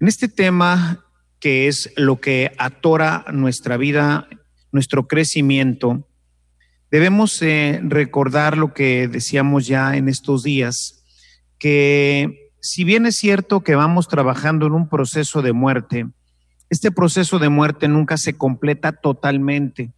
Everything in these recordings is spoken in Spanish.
En este tema que es lo que atora nuestra vida, nuestro crecimiento, debemos eh, recordar lo que decíamos ya en estos días, que si bien es cierto que vamos trabajando en un proceso de muerte, este proceso de muerte nunca se completa totalmente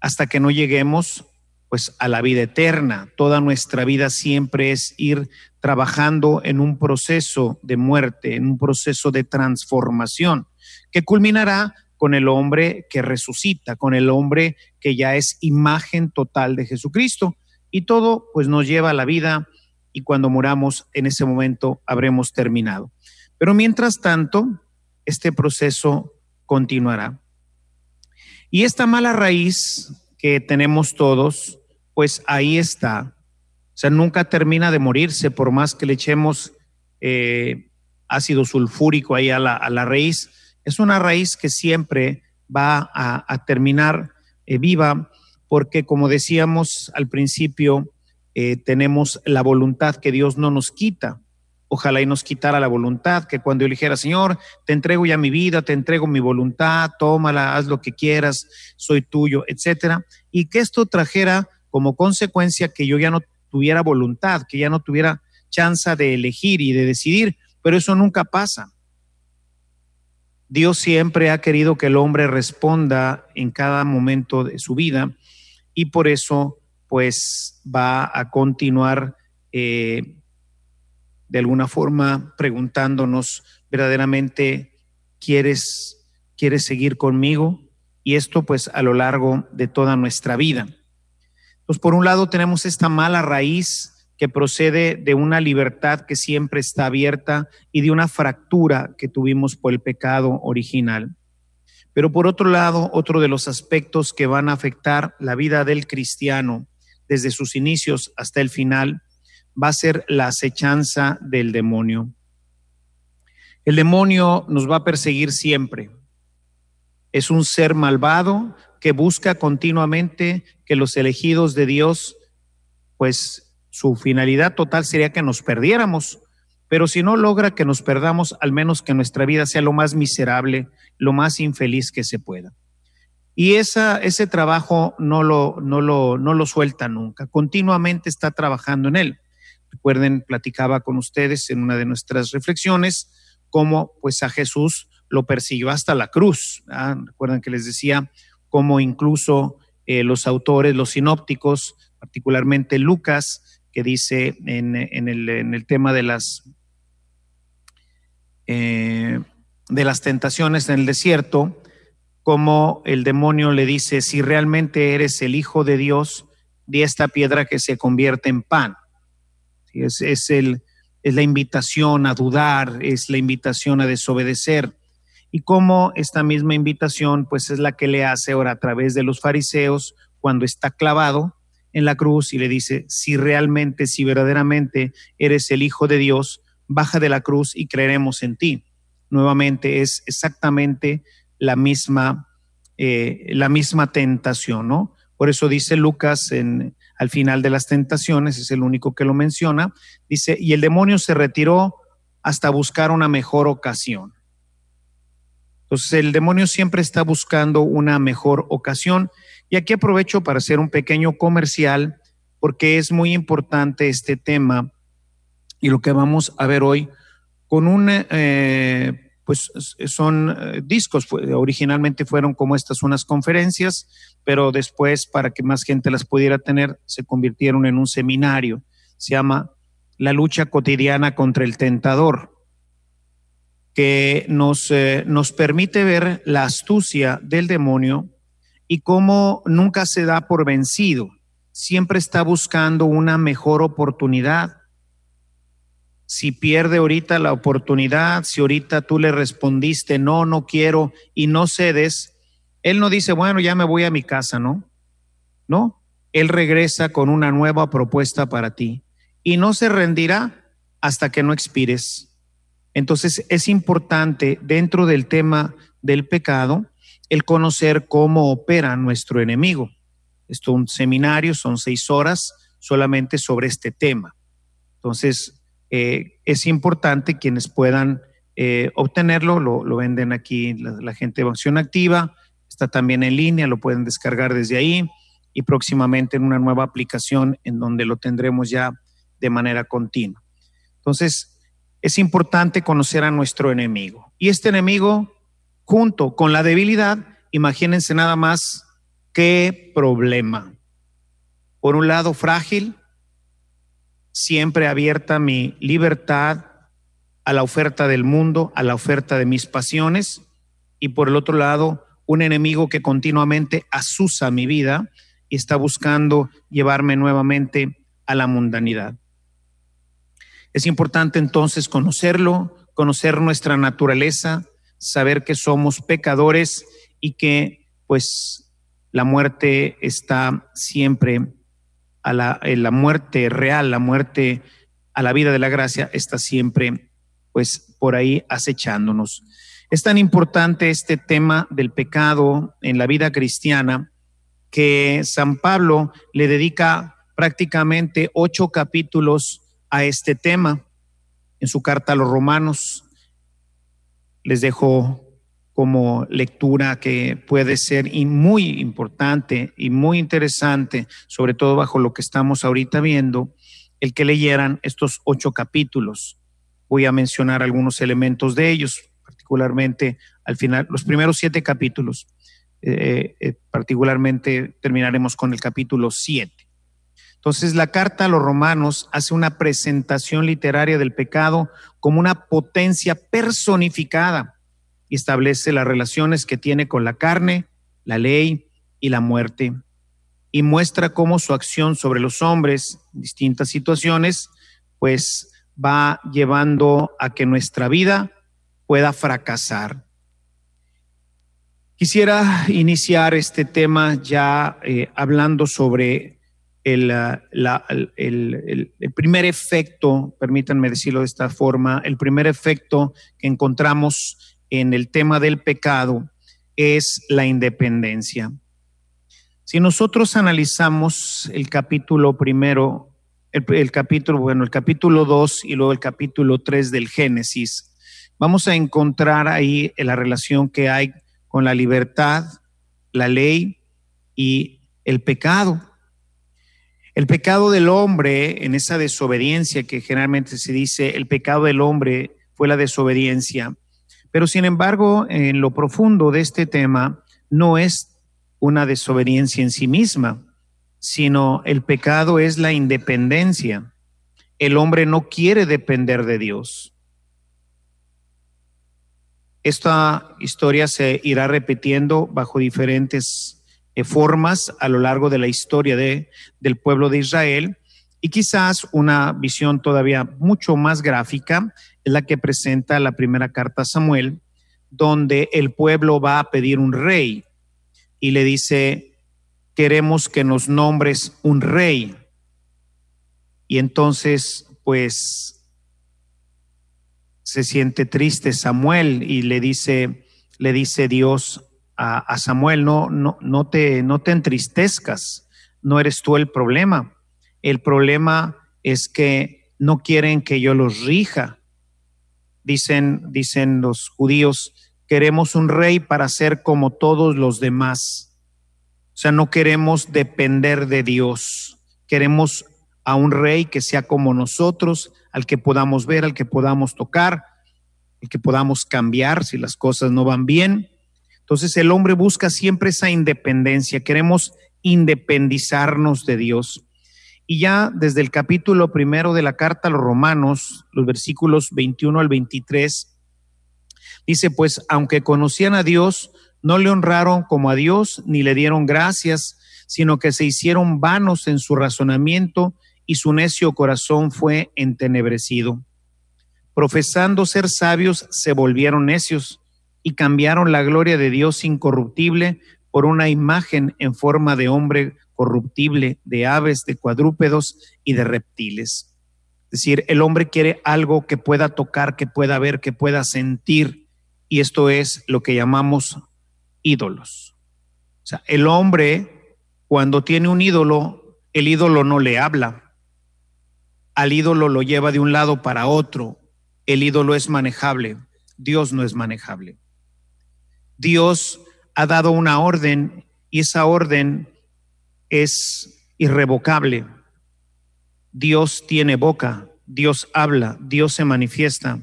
hasta que no lleguemos pues a la vida eterna. Toda nuestra vida siempre es ir trabajando en un proceso de muerte, en un proceso de transformación, que culminará con el hombre que resucita, con el hombre que ya es imagen total de Jesucristo. Y todo pues nos lleva a la vida y cuando muramos en ese momento habremos terminado. Pero mientras tanto, este proceso continuará. Y esta mala raíz que tenemos todos, pues ahí está. O sea, nunca termina de morirse por más que le echemos eh, ácido sulfúrico ahí a la, raíz. Es una raíz que siempre va a, terminar eh, viva porque, como decíamos al principio, eh, tenemos la voluntad que Dios no nos quita. Ojalá y nos quitara la voluntad, que cuando yo dijera, Señor, te entrego ya mi vida, te entrego mi voluntad, tómala, haz lo que quieras, soy tuyo, etcétera, y que esto trajera como consecuencia que yo ya no tuviera voluntad, que ya no tuviera chance de elegir y de decidir, pero eso nunca pasa. Dios siempre ha querido que el hombre responda en cada momento de su vida y por eso pues va a continuar eh, de alguna forma preguntándonos verdaderamente, ¿quieres, ¿quieres seguir conmigo? Y esto pues a lo largo de toda nuestra vida. Pues por un lado tenemos esta mala raíz que procede de una libertad que siempre está abierta y de una fractura que tuvimos por el pecado original. Pero por otro lado, otro de los aspectos que van a afectar la vida del cristiano desde sus inicios hasta el final va a ser la acechanza del demonio. El demonio nos va a perseguir siempre. Es un ser malvado que busca continuamente que los elegidos de Dios, pues su finalidad total sería que nos perdiéramos, pero si no logra que nos perdamos, al menos que nuestra vida sea lo más miserable, lo más infeliz que se pueda. Y esa, ese trabajo no lo, no, lo, no lo suelta nunca, continuamente está trabajando en él. Recuerden, platicaba con ustedes en una de nuestras reflexiones cómo pues a Jesús lo persiguió hasta la cruz. Recuerden que les decía cómo incluso eh, los autores, los sinópticos, particularmente Lucas, que dice en, el, tema de las, eh, de las tentaciones en el desierto, como el demonio le dice, si realmente eres el Hijo de Dios, di esta piedra que se convierte en pan. Es, el, es la invitación a dudar, es la invitación a desobedecer. Y como esta misma invitación, pues es la que le hace ahora a través de los fariseos cuando está clavado en la cruz y le dice, si realmente, si verdaderamente eres el Hijo de Dios, baja de la cruz y creeremos en ti. Nuevamente es exactamente la misma, eh, la misma tentación, ¿no? Por eso dice Lucas en, al final de las tentaciones, es el único que lo menciona, dice, y el demonio se retiró hasta buscar una mejor ocasión. Entonces el demonio siempre está buscando una mejor ocasión. Y aquí aprovecho para hacer un pequeño comercial porque es muy importante este tema y lo que vamos a ver hoy con un, eh, pues son eh, discos, originalmente fueron como estas unas conferencias, pero después para que más gente las pudiera tener, se convirtieron en un seminario. Se llama La lucha cotidiana contra el tentador, que nos, eh, nos permite ver la astucia del demonio y cómo nunca se da por vencido, siempre está buscando una mejor oportunidad si pierde ahorita la oportunidad, si ahorita tú le respondiste, no, no quiero y no cedes, él no dice, bueno, ya me voy a mi casa, ¿no? No, él regresa con una nueva propuesta para ti y no se rendirá hasta que no expires. Entonces es importante dentro del tema del pecado el conocer cómo opera nuestro enemigo. Esto es un seminario, son seis horas solamente sobre este tema. Entonces, eh, es importante quienes puedan eh, obtenerlo, lo, venden aquí la, gente de Acción Activa, está también en línea, lo pueden descargar desde ahí y próximamente en una nueva aplicación en donde lo tendremos ya de manera continua. Entonces, es importante conocer a nuestro enemigo. Y este enemigo, junto con la debilidad, imagínense nada más qué problema. Por un lado, frágil, siempre abierta mi libertad a la oferta del mundo, a la oferta de mis pasiones, y por el otro lado, un enemigo que continuamente asusa mi vida y está buscando llevarme nuevamente a la mundanidad. Es importante entonces conocerlo, conocer nuestra naturaleza, saber que somos pecadores y que pues la muerte está siempre a la, la muerte real, la muerte a la vida de la gracia está siempre pues por ahí acechándonos. Es tan importante este tema del pecado en la vida cristiana que San Pablo le dedica prácticamente ocho capítulos a este tema en su carta a los romanos. Les dejo como lectura que puede ser muy importante y muy interesante, sobre todo bajo lo que estamos ahorita viendo, el que leyeran estos ocho capítulos. Voy a mencionar algunos elementos de ellos, particularmente al final, los primeros siete capítulos. Eh, eh, particularmente terminaremos con el capítulo siete. Entonces, la carta a los romanos hace una presentación literaria del pecado como una potencia personificada y establece las relaciones que tiene con la carne, la ley y la muerte. Y muestra cómo su acción sobre los hombres en distintas situaciones, pues va llevando a que nuestra vida pueda fracasar. Quisiera iniciar este tema ya eh, hablando sobre el, primer efecto, permítanme decirlo de esta forma, el primer efecto que encontramos en el tema del pecado es la independencia. Si nosotros analizamos el capítulo primero, el, capítulo, bueno, el capítulo 2 y luego el capítulo 3 del Génesis, vamos a encontrar ahí la relación que hay con la libertad, la ley y el pecado. El pecado del hombre en esa desobediencia que generalmente se dice, el pecado del hombre fue la desobediencia. Pero sin embargo, en lo profundo de este tema, no es una desobediencia en sí misma, sino el pecado es la independencia. El hombre no quiere depender de Dios. Esta historia se irá repitiendo bajo diferentes formas a lo largo de la historia de, del pueblo de Israel y quizás una visión todavía mucho más gráfica es la que presenta la primera carta a Samuel, donde el pueblo va a pedir un rey y le dice, queremos que nos nombres un rey. Y entonces, pues, se siente triste Samuel y le dice, le dice Dios a, Samuel, no, no, no, te, no te entristezcas, no eres tú el problema. El problema es que no quieren que yo los rija. Dicen, dicen los judíos, queremos un rey para ser como todos los demás. O sea, no queremos depender de Dios. Queremos a un rey que sea como nosotros, al que podamos ver, al que podamos tocar, al que podamos cambiar si las cosas no van bien. Entonces el hombre busca siempre esa independencia, queremos independizarnos de Dios. Y ya desde el capítulo primero de la carta a los romanos, los versículos 21 al 23, dice, pues aunque conocían a Dios, no le honraron como a Dios, ni le dieron gracias, sino que se hicieron vanos en su razonamiento y su necio corazón fue entenebrecido. Profesando ser sabios, se volvieron necios y cambiaron la gloria de Dios incorruptible por una imagen en forma de hombre corruptible, de aves, de cuadrúpedos y de reptiles. Es decir, el hombre quiere algo que pueda tocar, que pueda ver, que pueda sentir, y esto es lo que llamamos ídolos. O sea, el hombre, cuando tiene un ídolo, el ídolo no le habla. Al ídolo lo lleva de un lado para otro. El ídolo es manejable Dios no es manejable. Dios ha dado una orden y esa orden es irrevocable. Dios tiene boca, Dios habla, Dios se manifiesta.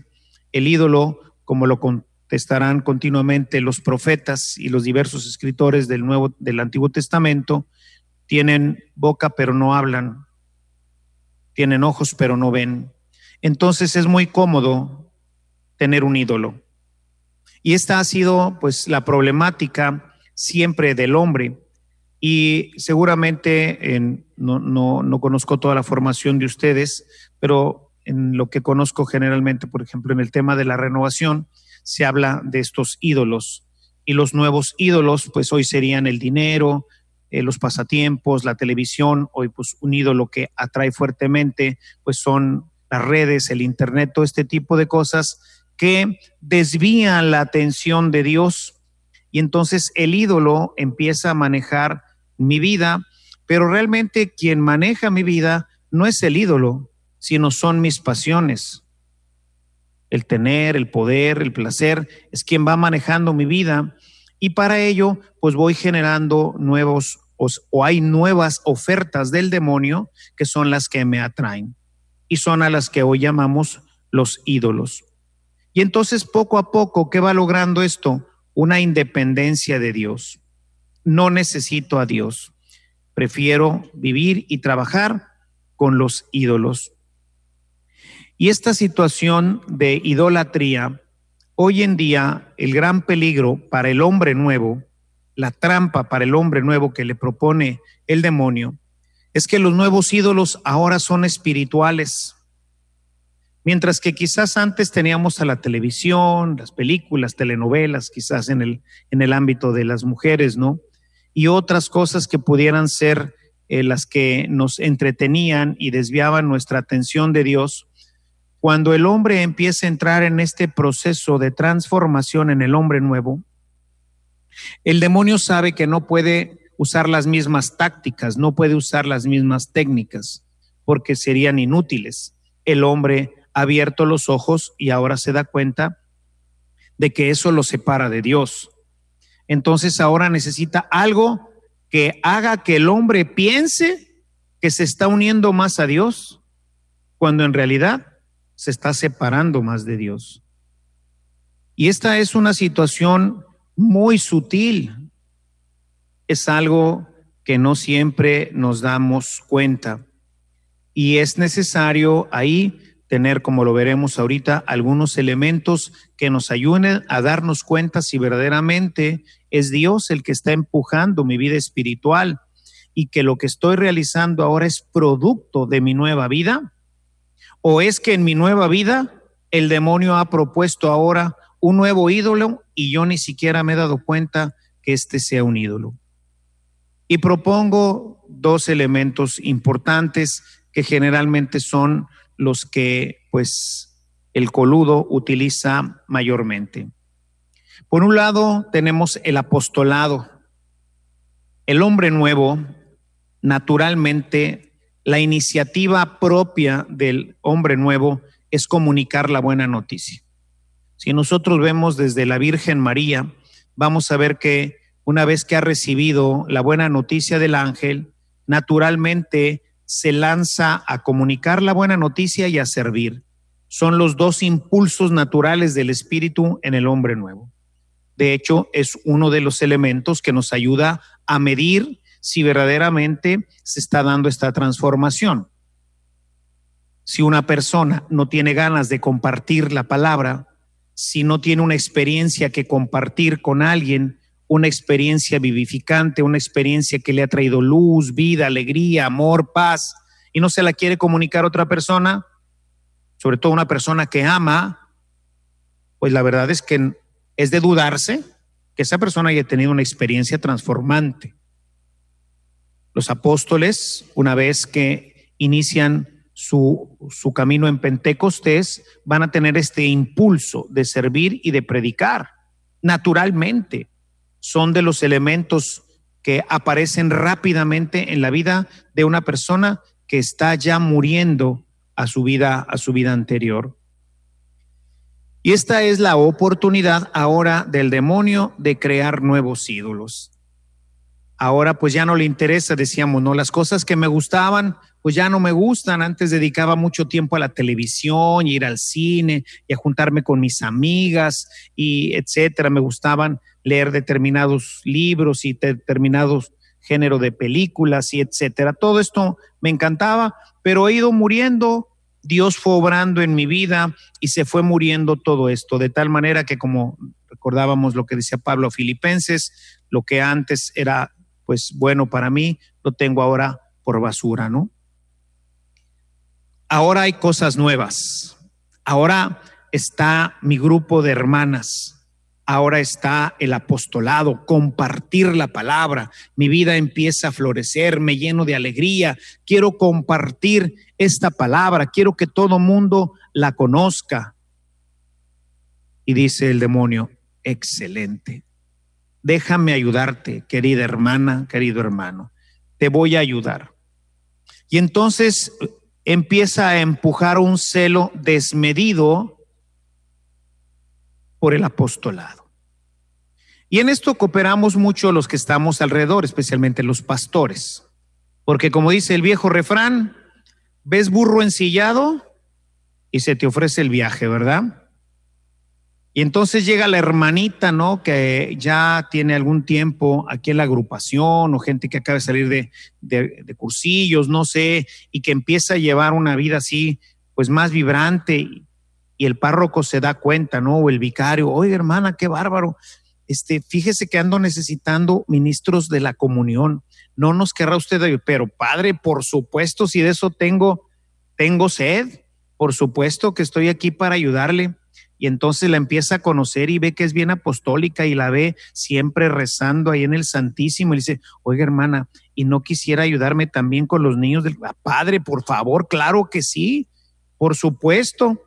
El ídolo, como lo contestarán continuamente los profetas y los diversos escritores del Nuevo del Antiguo Testamento, tienen boca pero no hablan, tienen ojos pero no ven. Entonces es muy cómodo tener un ídolo. Y esta ha sido pues la problemática siempre del hombre. Y seguramente en, no, no, no conozco toda la formación de ustedes, pero en lo que conozco generalmente, por ejemplo, en el tema de la renovación, se habla de estos ídolos. Y los nuevos ídolos, pues hoy serían el dinero, eh, los pasatiempos, la televisión, hoy pues un ídolo que atrae fuertemente, pues son las redes, el internet, todo este tipo de cosas que desvían la atención de Dios. Y entonces el ídolo empieza a manejar mi vida, pero realmente quien maneja mi vida no es el ídolo, sino son mis pasiones. El tener, el poder, el placer, es quien va manejando mi vida y para ello pues voy generando nuevos o, hay nuevas ofertas del demonio que son las que me atraen y son a las que hoy llamamos los ídolos. Y entonces poco a poco, ¿qué va logrando esto? Una independencia de Dios. No necesito a Dios. Prefiero vivir y trabajar con los ídolos. Y esta situación de idolatría, hoy en día el gran peligro para el hombre nuevo, la trampa para el hombre nuevo que le propone el demonio, es que los nuevos ídolos ahora son espirituales. Mientras que quizás antes teníamos a la televisión, las películas, telenovelas, quizás en el, en el ámbito de las mujeres, ¿no? Y otras cosas que pudieran ser eh, las que nos entretenían y desviaban nuestra atención de Dios, cuando el hombre empieza a entrar en este proceso de transformación en el hombre nuevo, el demonio sabe que no puede usar las mismas tácticas, no puede usar las mismas técnicas, porque serían inútiles. El hombre abierto los ojos y ahora se da cuenta de que eso lo separa de Dios. Entonces ahora necesita algo que haga que el hombre piense que se está uniendo más a Dios, cuando en realidad se está separando más de Dios. Y esta es una situación muy sutil. Es algo que no siempre nos damos cuenta. Y es necesario ahí tener, como lo veremos ahorita, algunos elementos que nos ayuden a darnos cuenta si verdaderamente es Dios el que está empujando mi vida espiritual y que lo que estoy realizando ahora es producto de mi nueva vida ¿O es que en mi nueva vida el demonio ha propuesto ahora un nuevo ídolo y yo ni siquiera me he dado cuenta que este sea un ídolo? Y propongo dos elementos importantes que generalmente son los que pues el coludo utiliza mayormente. Por un lado tenemos el apostolado. El hombre nuevo naturalmente la iniciativa propia del hombre nuevo es comunicar la buena noticia. Si nosotros vemos desde la Virgen María, vamos a ver que una vez que ha recibido la buena noticia del ángel, naturalmente se lanza a comunicar la buena noticia y a servir. Son los dos impulsos naturales del espíritu en el hombre nuevo. De hecho, es uno de los elementos que nos ayuda a medir si verdaderamente se está dando esta transformación. Si una persona no tiene ganas de compartir la palabra, si no tiene una experiencia que compartir con alguien, una experiencia vivificante, una experiencia que le ha traído luz, vida, alegría, amor, paz, y no se la quiere comunicar a otra persona, sobre todo una persona que ama, pues la verdad es que es de dudarse que esa persona haya tenido una experiencia transformante. Los apóstoles, una vez que inician su, su, camino en Pentecostés, van a tener este impulso de servir y de predicar. Naturalmente, son de los elementos que aparecen rápidamente en la vida de una persona que está ya muriendo a su vida, a su vida anterior. Y esta es la oportunidad ahora del demonio de crear nuevos ídolos. Ahora pues ya no le interesa, decíamos, no, las cosas que me gustaban, pues ya no me gustan. Antes dedicaba mucho tiempo a la televisión, y ir al cine y a juntarme con mis amigas y etcétera. Me gustaban leer determinados libros y determinados género de películas y etcétera. Todo esto me encantaba, pero he ido muriendo. Dios fue obrando en mi vida y se fue muriendo todo esto, de tal manera que como recordábamos lo que decía Pablo Filipenses, lo que antes era pues bueno para mí, lo tengo ahora por basura, ¿no? Ahora hay cosas nuevas. Ahora está mi grupo de hermanas. Ahora está el apostolado, compartir la palabra. Mi vida empieza a florecer, me lleno de alegría. Quiero compartir esta palabra, quiero que todo mundo la conozca. Y dice el demonio, excelente déjame ayudarte, querida hermana, querido hermano, te voy a ayudar. Y entonces empieza a empujar un celo desmedido por el apostolado. Y en esto cooperamos mucho los que estamos alrededor, especialmente los pastores, porque como dice el viejo refrán, ves burro ensillado y se te ofrece el viaje, ¿verdad? Y entonces llega la hermanita, ¿no? Que ya tiene algún tiempo aquí en la agrupación o gente que acaba de salir de, de, cursillos, no sé, y que empieza a llevar una vida así, pues más vibrante. Y, el párroco se da cuenta, ¿no? O el vicario, oye hermana, qué bárbaro. Este, fíjese que ando necesitando ministros de la comunión. No nos querrá usted, pero padre, por supuesto, si de eso tengo, tengo sed, por supuesto que estoy aquí para ayudarle y entonces la empieza a conocer y ve que es bien apostólica y la ve siempre rezando ahí en el Santísimo y dice, oiga hermana, ¿y no quisiera ayudarme también con los niños del ah, Padre, por favor? Claro que sí, por supuesto.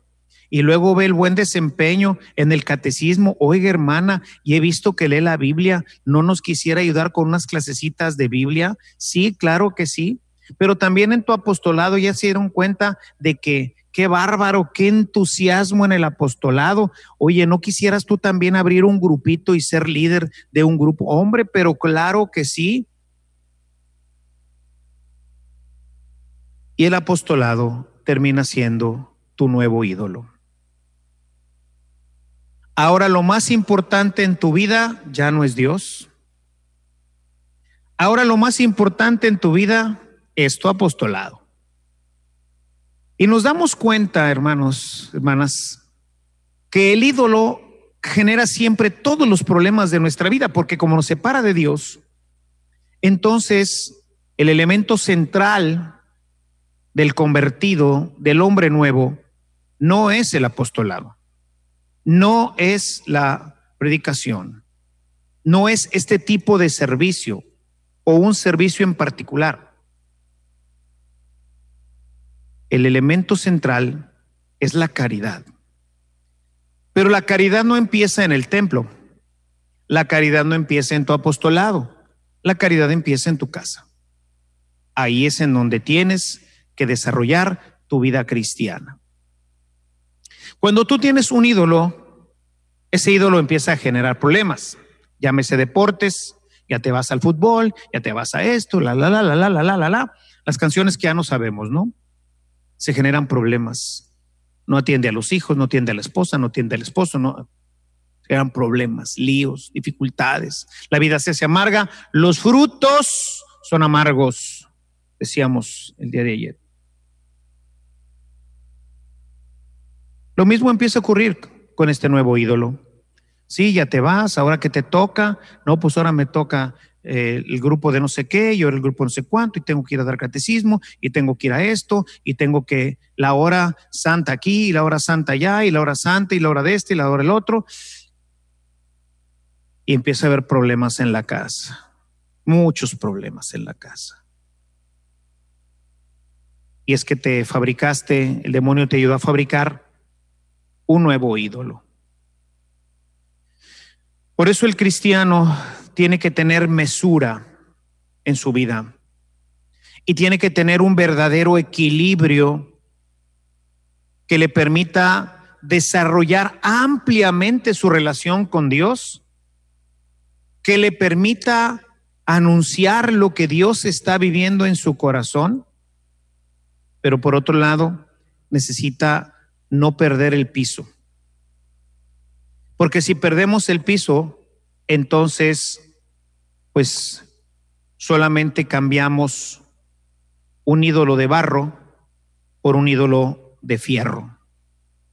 Y luego ve el buen desempeño en el catecismo. Oiga, hermana, y he visto que lee la Biblia. ¿No nos quisiera ayudar con unas clasecitas de Biblia? Sí, claro que sí. Pero también en tu apostolado ya se dieron cuenta de que Qué bárbaro, qué entusiasmo en el apostolado. Oye, ¿no quisieras tú también abrir un grupito y ser líder de un grupo? Hombre, pero claro que sí. Y el apostolado termina siendo tu nuevo ídolo. Ahora lo más importante en tu vida ya no es Dios. Ahora lo más importante en tu vida es tu apostolado. Y nos damos cuenta, hermanos, hermanas, que el ídolo genera siempre todos los problemas de nuestra vida, porque como nos separa de Dios, entonces el elemento central del convertido, del hombre nuevo, no es el apostolado, no es la predicación, no es este tipo de servicio o un servicio en particular el elemento central es la caridad. Pero la caridad no empieza en el templo. La caridad no empieza en tu apostolado. La caridad empieza en tu casa. Ahí es en donde tienes que desarrollar tu vida cristiana. Cuando tú tienes un ídolo, ese ídolo empieza a generar problemas. Llámese deportes, ya te vas al fútbol, ya te vas a esto, la, la, la, la, la, la, la, la. Las canciones que ya no sabemos, ¿no? Se generan problemas. No atiende a los hijos, no atiende a la esposa, no atiende al esposo, no. Se generan problemas, líos, dificultades. La vida se hace amarga. Los frutos son amargos, decíamos el día de ayer. Lo mismo empieza a ocurrir con este nuevo ídolo. Sí, ya te vas, ahora que te toca, no, pues ahora me toca eh, el grupo de no sé qué, yo el grupo no sé cuánto, y tengo que ir a dar catecismo, y tengo que ir a esto, y tengo que la hora santa aquí, y la hora santa allá, y la hora santa, y la hora de este, y la hora del otro. Y empieza a haber problemas en la casa, muchos problemas en la casa. Y es que te fabricaste, el demonio te ayudó a fabricar un nuevo ídolo. Por eso el cristiano tiene que tener mesura en su vida y tiene que tener un verdadero equilibrio que le permita desarrollar ampliamente su relación con Dios, que le permita anunciar lo que Dios está viviendo en su corazón, pero por otro lado necesita no perder el piso. Porque si perdemos el piso, entonces, pues solamente cambiamos un ídolo de barro por un ídolo de fierro.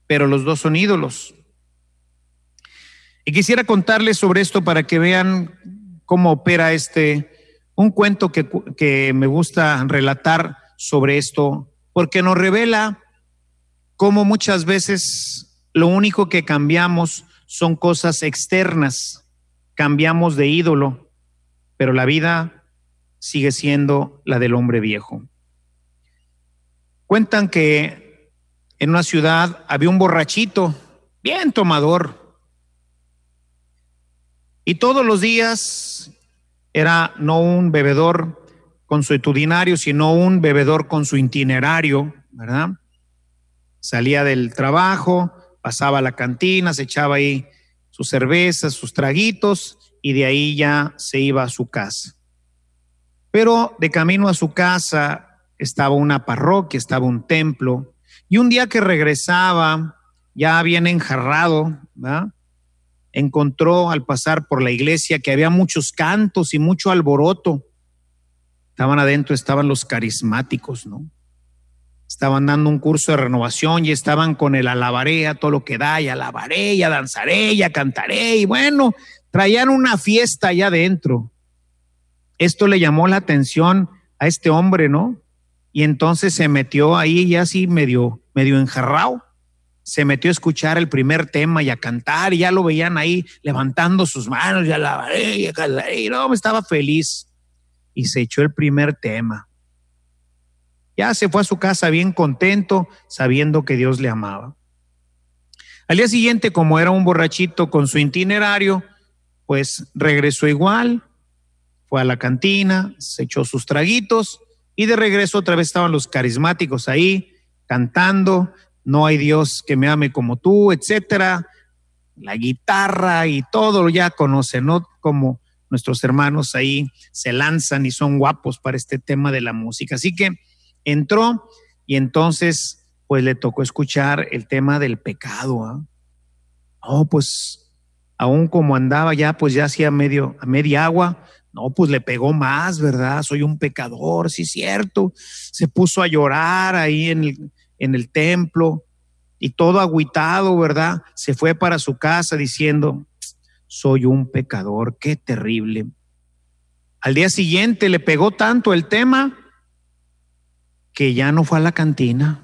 Pero los dos son ídolos. Y quisiera contarles sobre esto para que vean cómo opera este, un cuento que, que me gusta relatar sobre esto, porque nos revela cómo muchas veces lo único que cambiamos son cosas externas, cambiamos de ídolo, pero la vida sigue siendo la del hombre viejo. Cuentan que en una ciudad había un borrachito, bien tomador, y todos los días era no un bebedor consuetudinario, sino un bebedor con su itinerario, ¿verdad? Salía del trabajo, pasaba a la cantina, se echaba ahí sus cervezas, sus traguitos, y de ahí ya se iba a su casa. Pero de camino a su casa estaba una parroquia, estaba un templo, y un día que regresaba, ya bien enjarrado, encontró al pasar por la iglesia que había muchos cantos y mucho alboroto. Estaban adentro, estaban los carismáticos, ¿no? Estaban dando un curso de renovación y estaban con el alabaré a todo lo que da, y alabaré, y danzaré, y cantaré, y bueno, traían una fiesta allá adentro. Esto le llamó la atención a este hombre, ¿no? y entonces se metió ahí ya así medio, medio enjarrado. Se metió a escuchar el primer tema y a cantar, y ya lo veían ahí levantando sus manos, ya la y no, estaba feliz. Y se echó el primer tema. Ya se fue a su casa bien contento, sabiendo que Dios le amaba. Al día siguiente, como era un borrachito con su itinerario, pues regresó igual, fue a la cantina, se echó sus traguitos y de regreso otra vez estaban los carismáticos ahí cantando, no hay Dios que me ame como tú, etcétera. La guitarra y todo lo ya conocen, ¿no? Como nuestros hermanos ahí se lanzan y son guapos para este tema de la música. Así que entró y entonces pues le tocó escuchar el tema del pecado. ¿ah? Oh, pues aún como andaba ya, pues ya hacía medio, a media agua, no, pues le pegó más, ¿verdad? Soy un pecador, sí, cierto. Se puso a llorar ahí en el, en el templo y todo agüitado, ¿verdad? Se fue para su casa diciendo, soy un pecador, qué terrible. Al día siguiente le pegó tanto el tema que ya no fue a la cantina.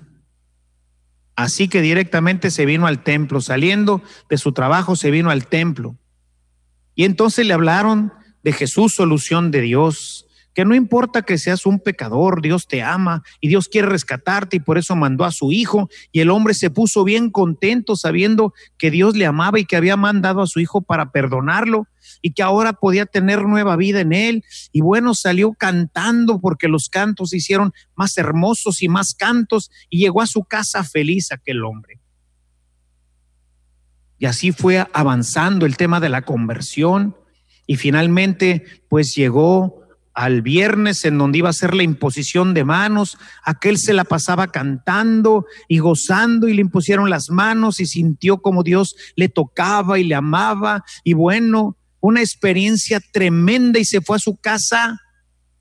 Así que directamente se vino al templo, saliendo de su trabajo se vino al templo. Y entonces le hablaron de Jesús, solución de Dios, que no importa que seas un pecador, Dios te ama y Dios quiere rescatarte y por eso mandó a su hijo y el hombre se puso bien contento sabiendo que Dios le amaba y que había mandado a su hijo para perdonarlo y que ahora podía tener nueva vida en él. Y bueno, salió cantando porque los cantos se hicieron más hermosos y más cantos y llegó a su casa feliz aquel hombre. Y así fue avanzando el tema de la conversión y finalmente, pues llegó al viernes en donde iba a ser la imposición de manos, aquel se la pasaba cantando y gozando y le impusieron las manos y sintió como Dios le tocaba y le amaba. Y bueno, una experiencia tremenda y se fue a su casa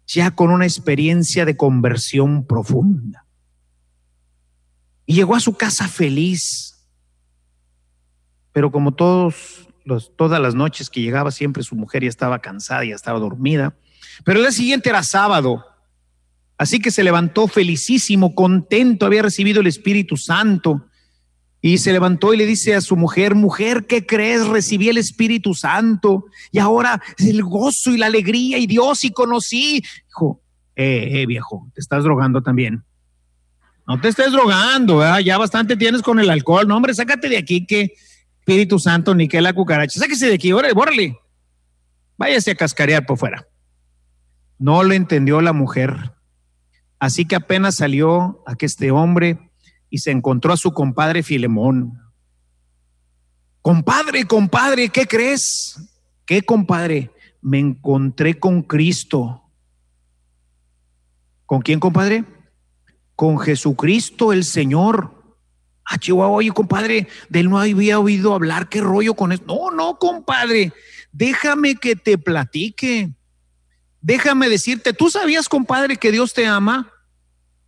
ya con una experiencia de conversión profunda. Y llegó a su casa feliz, pero como todos todas las noches que llegaba siempre su mujer ya estaba cansada, ya estaba dormida. Pero el día siguiente era sábado. Así que se levantó felicísimo, contento, había recibido el Espíritu Santo. Y se levantó y le dice a su mujer, mujer, ¿qué crees? Recibí el Espíritu Santo y ahora el gozo y la alegría y Dios y conocí. Dijo, eh, eh, viejo, te estás drogando también. No te estés drogando, ya bastante tienes con el alcohol. No, hombre, sácate de aquí que Espíritu Santo, ni que la cucaracha. Sáquese de aquí, órale, Váyase a cascarear por fuera. No lo entendió la mujer. Así que apenas salió a que este hombre y se encontró a su compadre Filemón. Compadre, compadre, ¿qué crees? ¿Qué compadre? Me encontré con Cristo. ¿Con quién, compadre? Con Jesucristo el Señor. Ah, Chihuahua, oye, compadre, de él no había oído hablar, qué rollo con eso. No, no, compadre, déjame que te platique. Déjame decirte, ¿tú sabías, compadre, que Dios te ama?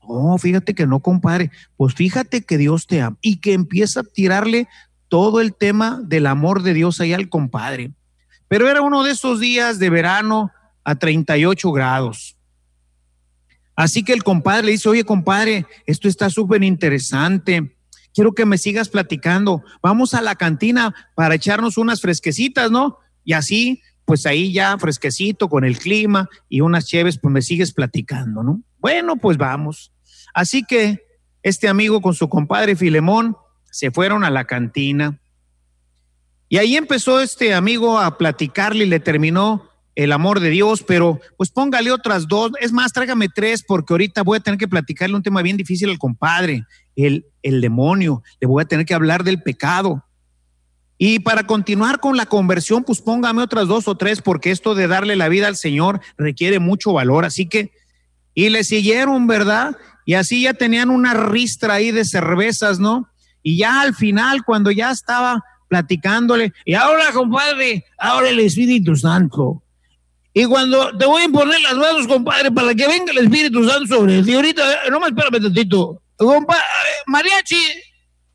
Oh, fíjate que no, compadre. Pues fíjate que Dios te ama y que empieza a tirarle todo el tema del amor de Dios ahí al compadre. Pero era uno de esos días de verano a 38 grados. Así que el compadre le dice, oye, compadre, esto está súper interesante. Quiero que me sigas platicando. Vamos a la cantina para echarnos unas fresquecitas, ¿no? Y así, pues ahí ya fresquecito con el clima y unas cheves, pues me sigues platicando, ¿no? Bueno, pues vamos. Así que este amigo con su compadre Filemón se fueron a la cantina. Y ahí empezó este amigo a platicarle y le terminó el amor de Dios, pero pues póngale otras dos, es más, tráigame tres, porque ahorita voy a tener que platicarle un tema bien difícil al compadre, el, el demonio, le voy a tener que hablar del pecado. Y para continuar con la conversión, pues póngame otras dos o tres, porque esto de darle la vida al Señor requiere mucho valor. Así que, y le siguieron, ¿verdad? Y así ya tenían una ristra ahí de cervezas, ¿no? Y ya al final, cuando ya estaba platicándole, y ahora, compadre, ahora el Espíritu Santo. Y cuando te voy a imponer las manos, compadre, para que venga el Espíritu Santo sobre ti. Ahorita, no me espérame tantito. Compadre, mariachi,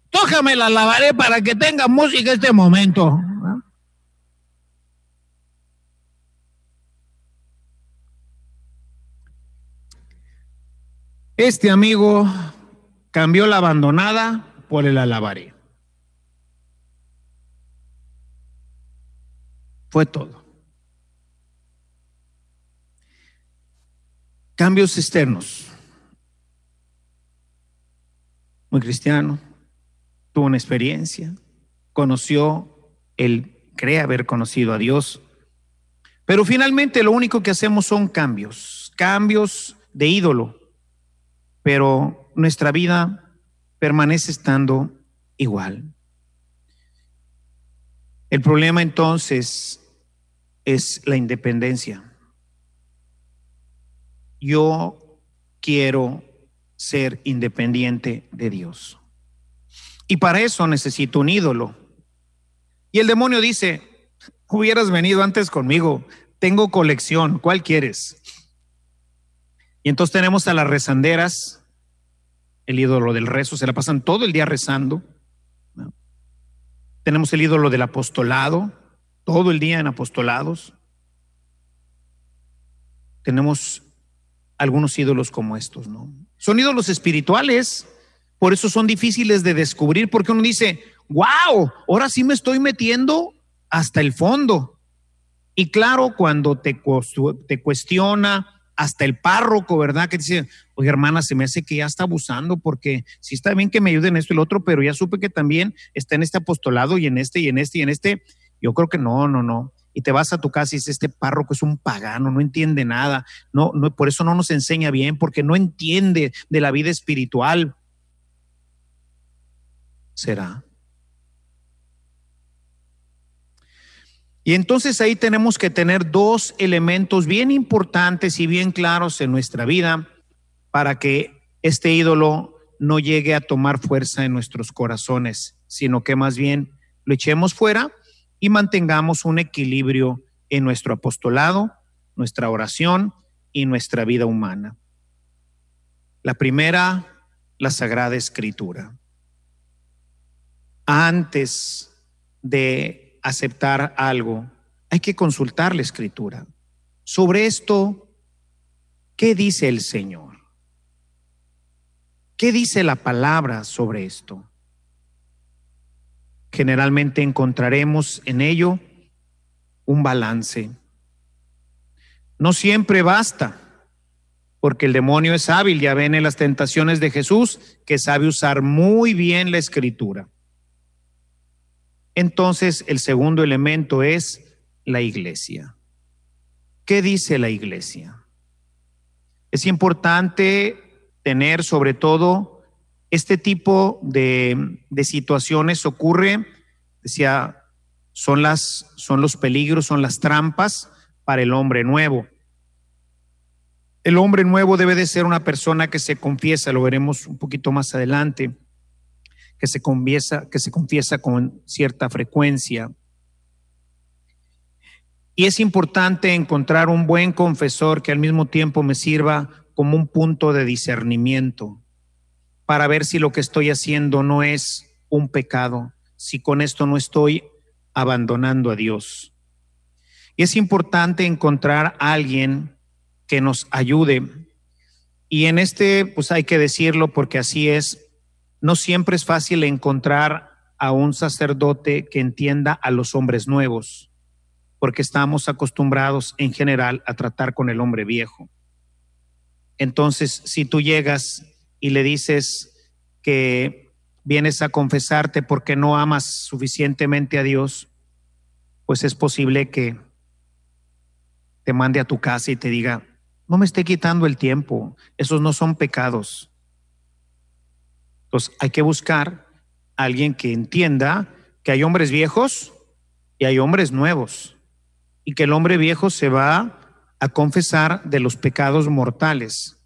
tójame la lavaré para que tenga música este momento. Este amigo cambió la abandonada por el alabaré. Fue todo. Cambios externos. Muy cristiano, tuvo una experiencia, conoció, él cree haber conocido a Dios, pero finalmente lo único que hacemos son cambios, cambios de ídolo, pero nuestra vida permanece estando igual. El problema entonces es la independencia. Yo quiero ser independiente de Dios. Y para eso necesito un ídolo. Y el demonio dice, hubieras venido antes conmigo, tengo colección, ¿cuál quieres? Y entonces tenemos a las rezanderas, el ídolo del rezo, se la pasan todo el día rezando. Tenemos el ídolo del apostolado, todo el día en apostolados. Tenemos algunos ídolos como estos, ¿no? Son ídolos espirituales, por eso son difíciles de descubrir, porque uno dice, wow, ahora sí me estoy metiendo hasta el fondo. Y claro, cuando te, te cuestiona, hasta el párroco, ¿verdad? Que dice, oye hermana, se me hace que ya está abusando porque sí está bien que me ayuden en esto y el otro, pero ya supe que también está en este apostolado y en este y en este y en este. Yo creo que no, no, no. Y te vas a tu casa y dices, este párroco es un pagano, no entiende nada, no, no, por eso no nos enseña bien, porque no entiende de la vida espiritual. ¿Será? Y entonces ahí tenemos que tener dos elementos bien importantes y bien claros en nuestra vida para que este ídolo no llegue a tomar fuerza en nuestros corazones, sino que más bien lo echemos fuera y mantengamos un equilibrio en nuestro apostolado, nuestra oración y nuestra vida humana. La primera, la Sagrada Escritura. Antes de aceptar algo, hay que consultar la escritura. Sobre esto, ¿qué dice el Señor? ¿Qué dice la palabra sobre esto? Generalmente encontraremos en ello un balance. No siempre basta, porque el demonio es hábil, ya ven en las tentaciones de Jesús, que sabe usar muy bien la escritura. Entonces, el segundo elemento es la iglesia. ¿Qué dice la iglesia? Es importante tener sobre todo este tipo de, situaciones ocurre decía, son, las, son los peligros, son las trampas para el hombre nuevo. El hombre nuevo debe de ser una persona que se confiesa, lo veremos un poquito más adelante, que se confiesa, que se confiesa con cierta frecuencia. Y es importante encontrar un buen confesor que al mismo tiempo me sirva como un punto de discernimiento para ver si lo que estoy haciendo no es un pecado, si con esto no estoy abandonando a Dios. Y es importante encontrar a alguien que nos ayude. Y en este, pues hay que decirlo porque así es, no siempre es fácil encontrar a un sacerdote que entienda a los hombres nuevos, porque estamos acostumbrados en general a tratar con el hombre viejo. Entonces, si tú llegas y le dices que vienes a confesarte porque no amas suficientemente a Dios, pues es posible que te mande a tu casa y te diga, no me esté quitando el tiempo. Esos no son pecados. Entonces hay que buscar a alguien que entienda que hay hombres viejos y hay hombres nuevos. Y que el hombre viejo se va a confesar de los pecados mortales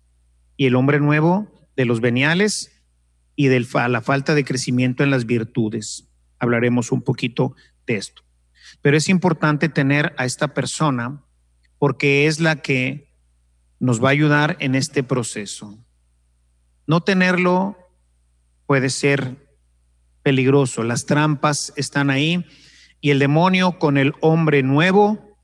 y el hombre nuevo de los veniales y de la falta de crecimiento en las virtudes. Hablaremos un poquito de esto. Pero es importante tener a esta persona porque es la que nos va a ayudar en este proceso. No tenerlo puede ser peligroso, las trampas están ahí y el demonio con el hombre nuevo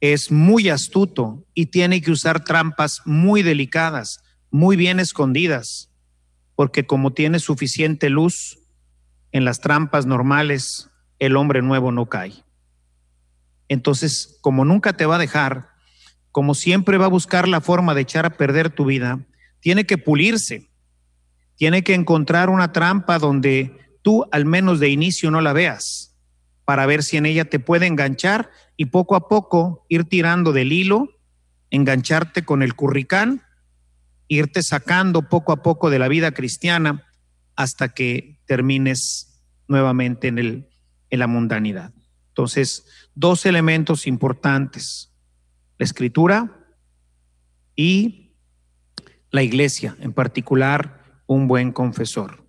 es muy astuto y tiene que usar trampas muy delicadas, muy bien escondidas, porque como tiene suficiente luz en las trampas normales, el hombre nuevo no cae. Entonces, como nunca te va a dejar, como siempre va a buscar la forma de echar a perder tu vida, tiene que pulirse, tiene que encontrar una trampa donde tú al menos de inicio no la veas, para ver si en ella te puede enganchar y poco a poco ir tirando del hilo, engancharte con el curricán, irte sacando poco a poco de la vida cristiana hasta que termines nuevamente en, el, en la mundanidad. Entonces, dos elementos importantes la escritura y la iglesia, en particular un buen confesor.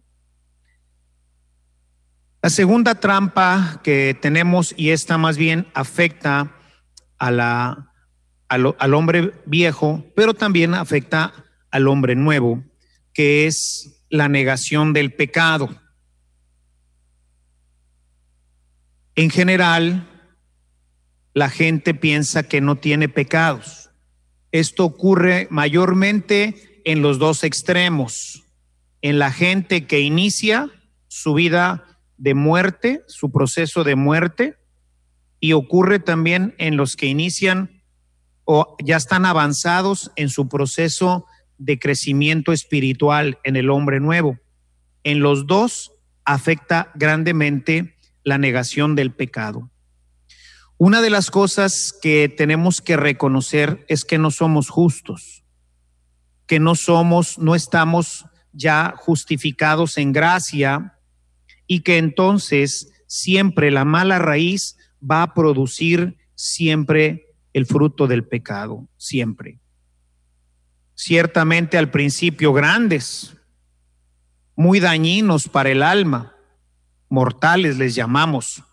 La segunda trampa que tenemos, y esta más bien afecta a la, al hombre viejo, pero también afecta al hombre nuevo, que es la negación del pecado. En general, la gente piensa que no tiene pecados. Esto ocurre mayormente en los dos extremos, en la gente que inicia su vida de muerte, su proceso de muerte, y ocurre también en los que inician o ya están avanzados en su proceso de crecimiento espiritual en el hombre nuevo. En los dos afecta grandemente la negación del pecado. Una de las cosas que tenemos que reconocer es que no somos justos, que no somos, no estamos ya justificados en gracia y que entonces siempre la mala raíz va a producir siempre el fruto del pecado, siempre. Ciertamente al principio grandes, muy dañinos para el alma, mortales les llamamos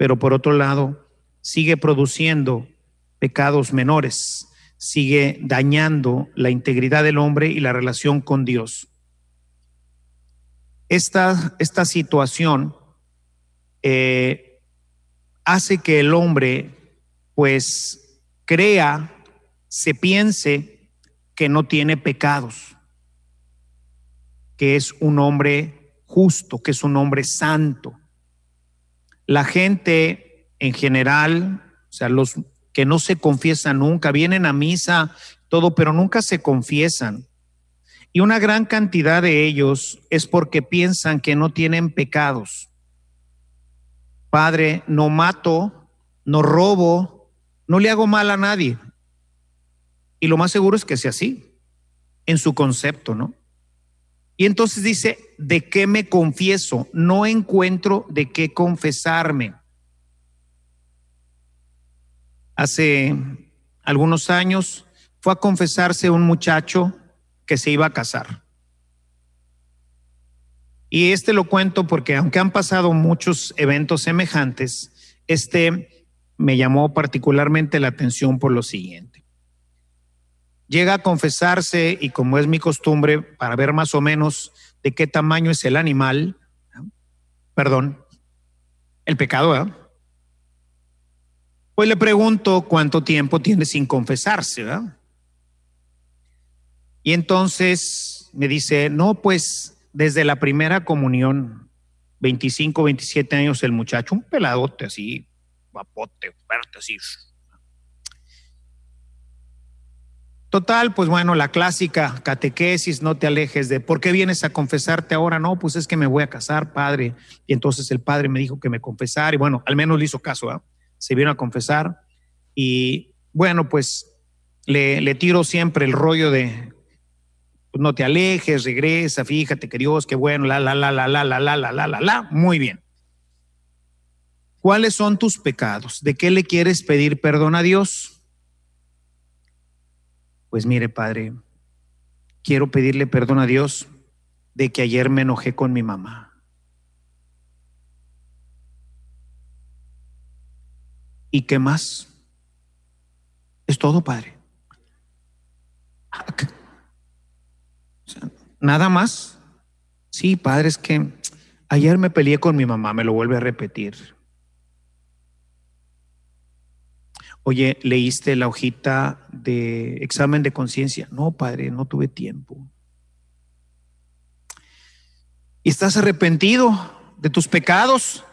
pero por otro lado sigue produciendo pecados menores, sigue dañando la integridad del hombre y la relación con Dios. Esta, esta situación eh, hace que el hombre pues crea, se piense que no tiene pecados, que es un hombre justo, que es un hombre santo la gente en general, o sea, los que no se confiesan nunca, vienen a misa, todo, pero nunca se confiesan. Y una gran cantidad de ellos es porque piensan que no tienen pecados. Padre, no mato, no robo, no le hago mal a nadie. Y lo más seguro es que sea así, en su concepto, ¿no? Y entonces dice, ¿de qué me confieso? No encuentro de qué confesarme. Hace algunos años fue a confesarse un muchacho que se iba a casar. Y este lo cuento porque aunque han pasado muchos eventos semejantes, este me llamó particularmente la atención por lo siguiente. Llega a confesarse y como es mi costumbre, para ver más o menos de qué tamaño es el animal, perdón, el pecado, Pues le pregunto cuánto tiempo tiene sin confesarse, ¿verdad? Y entonces me dice, no, pues desde la primera comunión, 25, 27 años el muchacho, un peladote así, guapote, fuerte, así, Total, pues bueno, la clásica catequesis, no te alejes de, ¿por qué vienes a confesarte ahora? No, pues es que me voy a casar, padre. Y entonces el padre me dijo que me confesara y bueno, al menos le hizo caso, ¿eh? Se vino a confesar y bueno, pues le, le tiro siempre el rollo de, pues no te alejes, regresa, fíjate que Dios, qué bueno, la, la, la, la, la, la, la, la, la, la, muy bien. ¿Cuáles son tus pecados? ¿De qué le quieres pedir perdón a Dios? Pues mire, Padre, quiero pedirle perdón a Dios de que ayer me enojé con mi mamá. ¿Y qué más? Es todo, Padre. Nada más. Sí, Padre, es que ayer me peleé con mi mamá, me lo vuelve a repetir. Oye, ¿leíste la hojita de examen de conciencia? No, padre, no tuve tiempo. ¿Y estás arrepentido de tus pecados?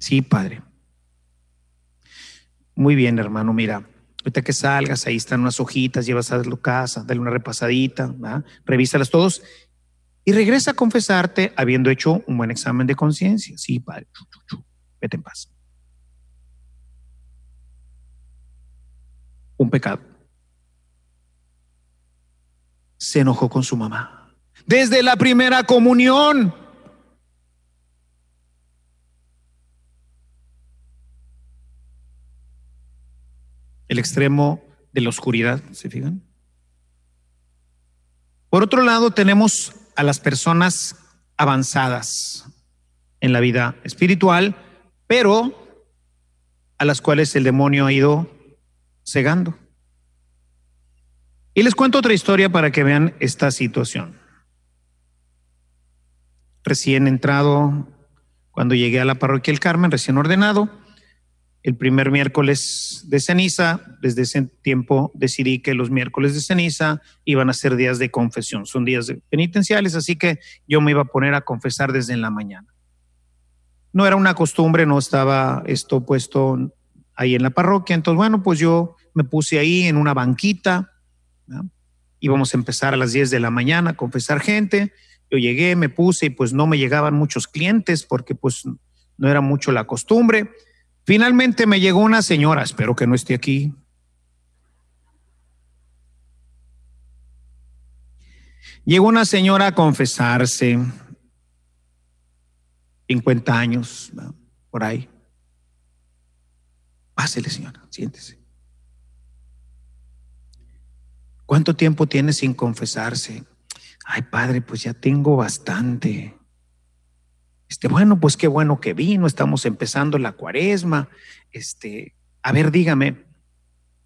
Sí, padre. Muy bien, hermano, mira. Ahorita que salgas, ahí están unas hojitas, llevas a la casa, dale una repasadita, revísalas todos y regresa a confesarte habiendo hecho un buen examen de conciencia. Sí, padre. Vete en paz. Un pecado. Se enojó con su mamá. Desde la primera comunión. El extremo de la oscuridad, ¿se fijan? Por otro lado, tenemos a las personas avanzadas en la vida espiritual, pero a las cuales el demonio ha ido cegando. Y les cuento otra historia para que vean esta situación. Recién entrado, cuando llegué a la parroquia El Carmen, recién ordenado, el primer miércoles de ceniza, desde ese tiempo decidí que los miércoles de ceniza iban a ser días de confesión, son días penitenciales, así que yo me iba a poner a confesar desde en la mañana. No era una costumbre, no estaba esto puesto ahí en la parroquia. Entonces, bueno, pues yo me puse ahí en una banquita. Íbamos a empezar a las 10 de la mañana a confesar gente. Yo llegué, me puse y pues no me llegaban muchos clientes porque pues no era mucho la costumbre. Finalmente me llegó una señora, espero que no esté aquí. Llegó una señora a confesarse 50 años, por ahí. Pásele, señora, siéntese. ¿Cuánto tiempo tiene sin confesarse? Ay, padre, pues ya tengo bastante. Este, bueno, pues qué bueno que vino, estamos empezando la cuaresma. Este, a ver, dígame,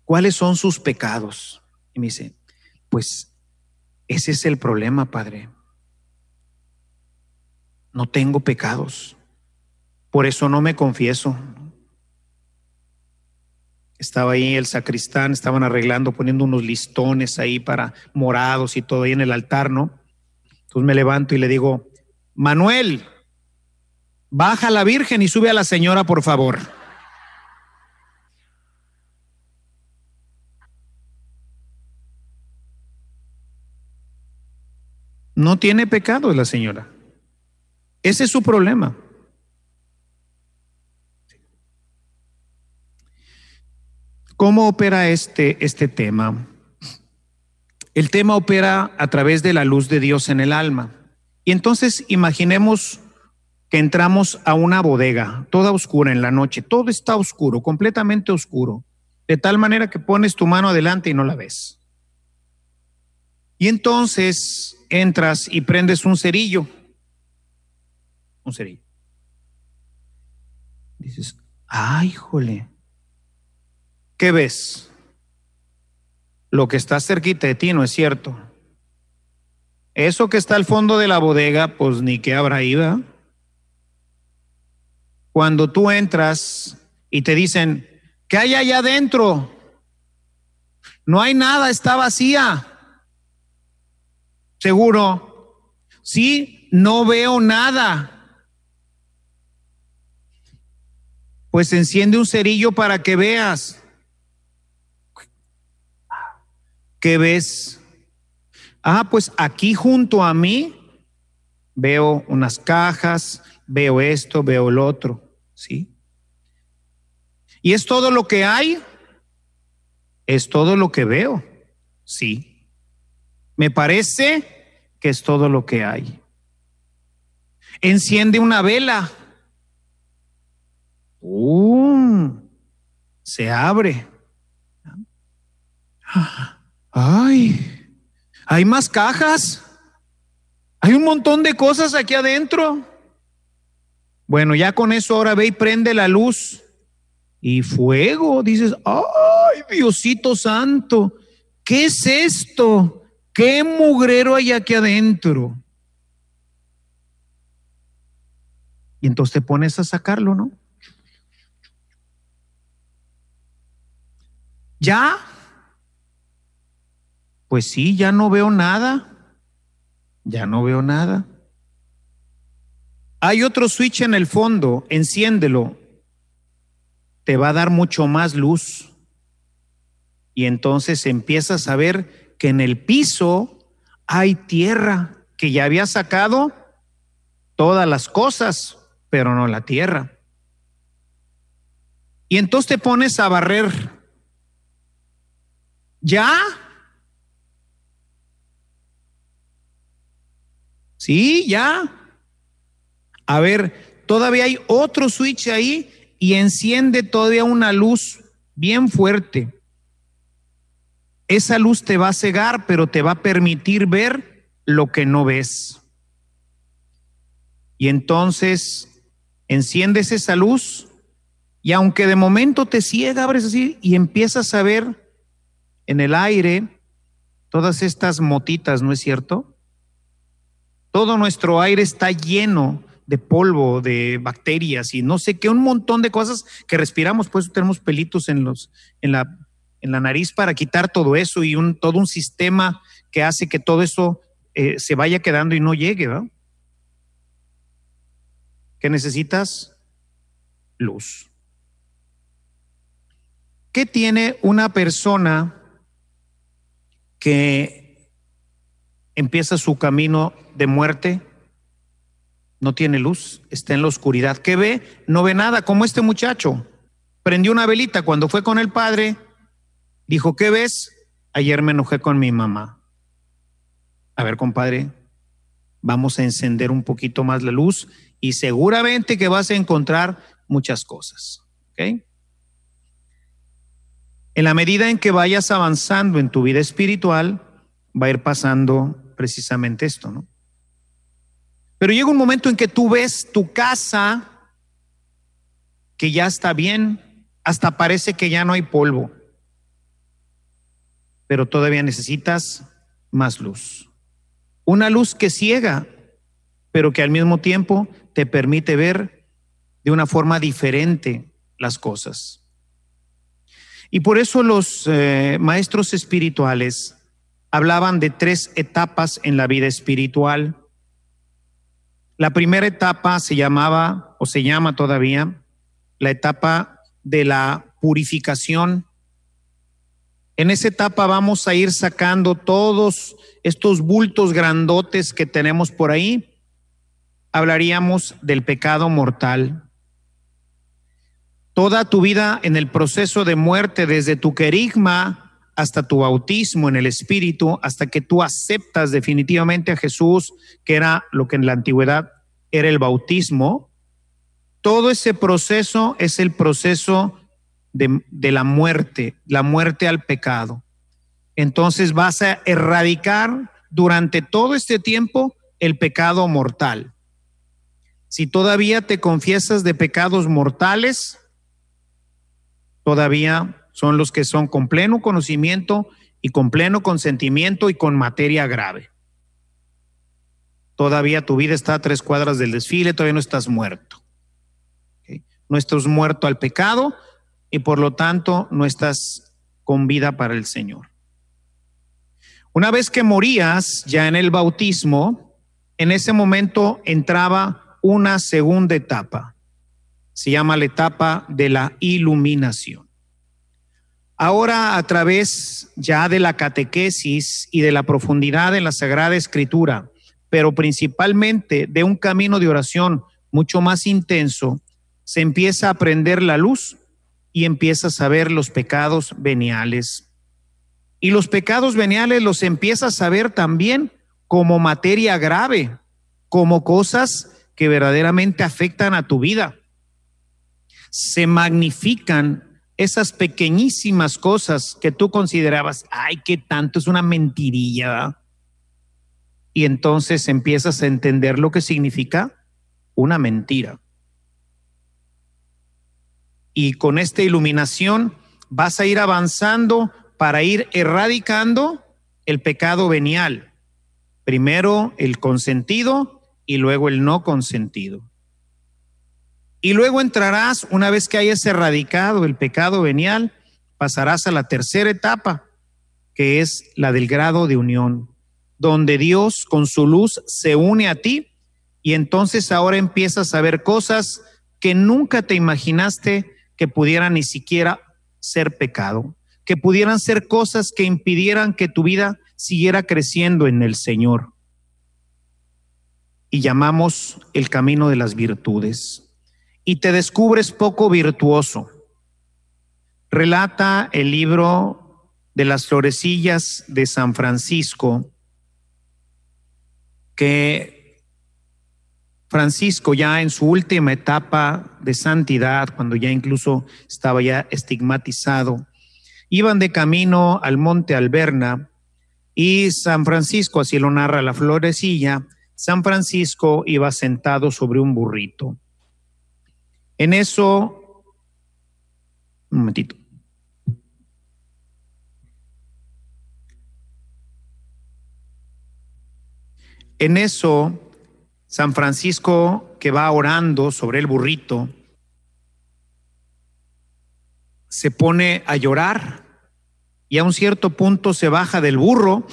¿cuáles son sus pecados? Y me dice, pues ese es el problema, padre no tengo pecados. Por eso no me confieso. Estaba ahí el sacristán, estaban arreglando, poniendo unos listones ahí para morados y todo ahí en el altar, ¿no? Entonces me levanto y le digo, Manuel, baja la Virgen y sube a la señora, por favor. No tiene pecado la señora. Ese es su problema. ¿Cómo opera este, este tema? El tema opera a través de la luz de Dios en el alma. Y entonces imaginemos entramos a una bodega, toda oscura en la noche, todo está oscuro, completamente oscuro, de tal manera que pones tu mano adelante y no la ves. Y entonces entras y prendes un cerillo, un cerillo. Dices, ay, jole, ¿qué ves? Lo que está cerquita de ti no es cierto. Eso que está al fondo de la bodega, pues ni que habrá iba. Cuando tú entras y te dicen, ¿qué hay allá adentro? No hay nada, está vacía. Seguro. Sí, no veo nada. Pues enciende un cerillo para que veas. ¿Qué ves? Ah, pues aquí junto a mí veo unas cajas, veo esto, veo el otro, ¿sí? ¿Y es todo lo que hay? Es todo lo que veo, sí. Me parece que es todo lo que hay. Enciende una vela. ¡Um! Se abre. ¡Ay! Hay más cajas. Hay un montón de cosas aquí adentro. Bueno, ya con eso ahora ve y prende la luz. Y fuego, dices, ay, Diosito Santo, ¿qué es esto? ¿Qué mugrero hay aquí adentro? Y entonces te pones a sacarlo, ¿no? Ya pues sí, ya no veo nada. Ya no veo nada. Hay otro switch en el fondo, enciéndelo. Te va a dar mucho más luz. Y entonces empiezas a ver que en el piso hay tierra que ya había sacado todas las cosas, pero no la tierra. Y entonces te pones a barrer. ¿Ya? Sí, ya. A ver, todavía hay otro switch ahí y enciende todavía una luz bien fuerte. Esa luz te va a cegar, pero te va a permitir ver lo que no ves. Y entonces enciendes esa luz y aunque de momento te ciega, abres así y empiezas a ver en el aire todas estas motitas, ¿no es cierto? Todo nuestro aire está lleno de polvo, de bacterias y no sé qué, un montón de cosas que respiramos, pues tenemos pelitos en, los, en, la, en la nariz para quitar todo eso y un, todo un sistema que hace que todo eso eh, se vaya quedando y no llegue, ¿verdad? ¿Qué necesitas? Luz. ¿Qué tiene una persona que empieza su camino de muerte, no tiene luz, está en la oscuridad. ¿Qué ve? No ve nada, como este muchacho. Prendió una velita cuando fue con el padre, dijo, ¿qué ves? Ayer me enojé con mi mamá. A ver, compadre, vamos a encender un poquito más la luz y seguramente que vas a encontrar muchas cosas. ¿Ok? En la medida en que vayas avanzando en tu vida espiritual, va a ir pasando precisamente esto, ¿no? Pero llega un momento en que tú ves tu casa que ya está bien, hasta parece que ya no hay polvo, pero todavía necesitas más luz. Una luz que ciega, pero que al mismo tiempo te permite ver de una forma diferente las cosas. Y por eso los eh, maestros espirituales hablaban de tres etapas en la vida espiritual. La primera etapa se llamaba, o se llama todavía, la etapa de la purificación. En esa etapa vamos a ir sacando todos estos bultos grandotes que tenemos por ahí. Hablaríamos del pecado mortal. Toda tu vida en el proceso de muerte, desde tu querigma hasta tu bautismo en el Espíritu, hasta que tú aceptas definitivamente a Jesús, que era lo que en la antigüedad era el bautismo, todo ese proceso es el proceso de, de la muerte, la muerte al pecado. Entonces vas a erradicar durante todo este tiempo el pecado mortal. Si todavía te confiesas de pecados mortales, todavía son los que son con pleno conocimiento y con pleno consentimiento y con materia grave. Todavía tu vida está a tres cuadras del desfile, todavía no estás muerto. No estás muerto al pecado y por lo tanto no estás con vida para el Señor. Una vez que morías ya en el bautismo, en ese momento entraba una segunda etapa. Se llama la etapa de la iluminación. Ahora, a través ya de la catequesis y de la profundidad en la Sagrada Escritura, pero principalmente de un camino de oración mucho más intenso, se empieza a aprender la luz y empiezas a ver los pecados veniales y los pecados veniales los empiezas a ver también como materia grave, como cosas que verdaderamente afectan a tu vida. Se magnifican esas pequeñísimas cosas que tú considerabas, ay, qué tanto es una mentirilla. Y entonces empiezas a entender lo que significa una mentira. Y con esta iluminación vas a ir avanzando para ir erradicando el pecado venial. Primero el consentido y luego el no consentido. Y luego entrarás, una vez que hayas erradicado el pecado venial, pasarás a la tercera etapa, que es la del grado de unión, donde Dios con su luz se une a ti y entonces ahora empiezas a ver cosas que nunca te imaginaste que pudieran ni siquiera ser pecado que pudieran ser cosas que impidieran que tu vida siguiera creciendo en el Señor. Y llamamos el camino de las virtudes. Y te descubres poco virtuoso. Relata el libro de las florecillas de San Francisco que Francisco ya en su última etapa de santidad, cuando ya incluso estaba ya estigmatizado, Iban de camino al monte Alberna y San Francisco, así lo narra la florecilla, San Francisco iba sentado sobre un burrito. En eso, un momentito. En eso, San Francisco, que va orando sobre el burrito, se pone a llorar y a un cierto punto se baja del burro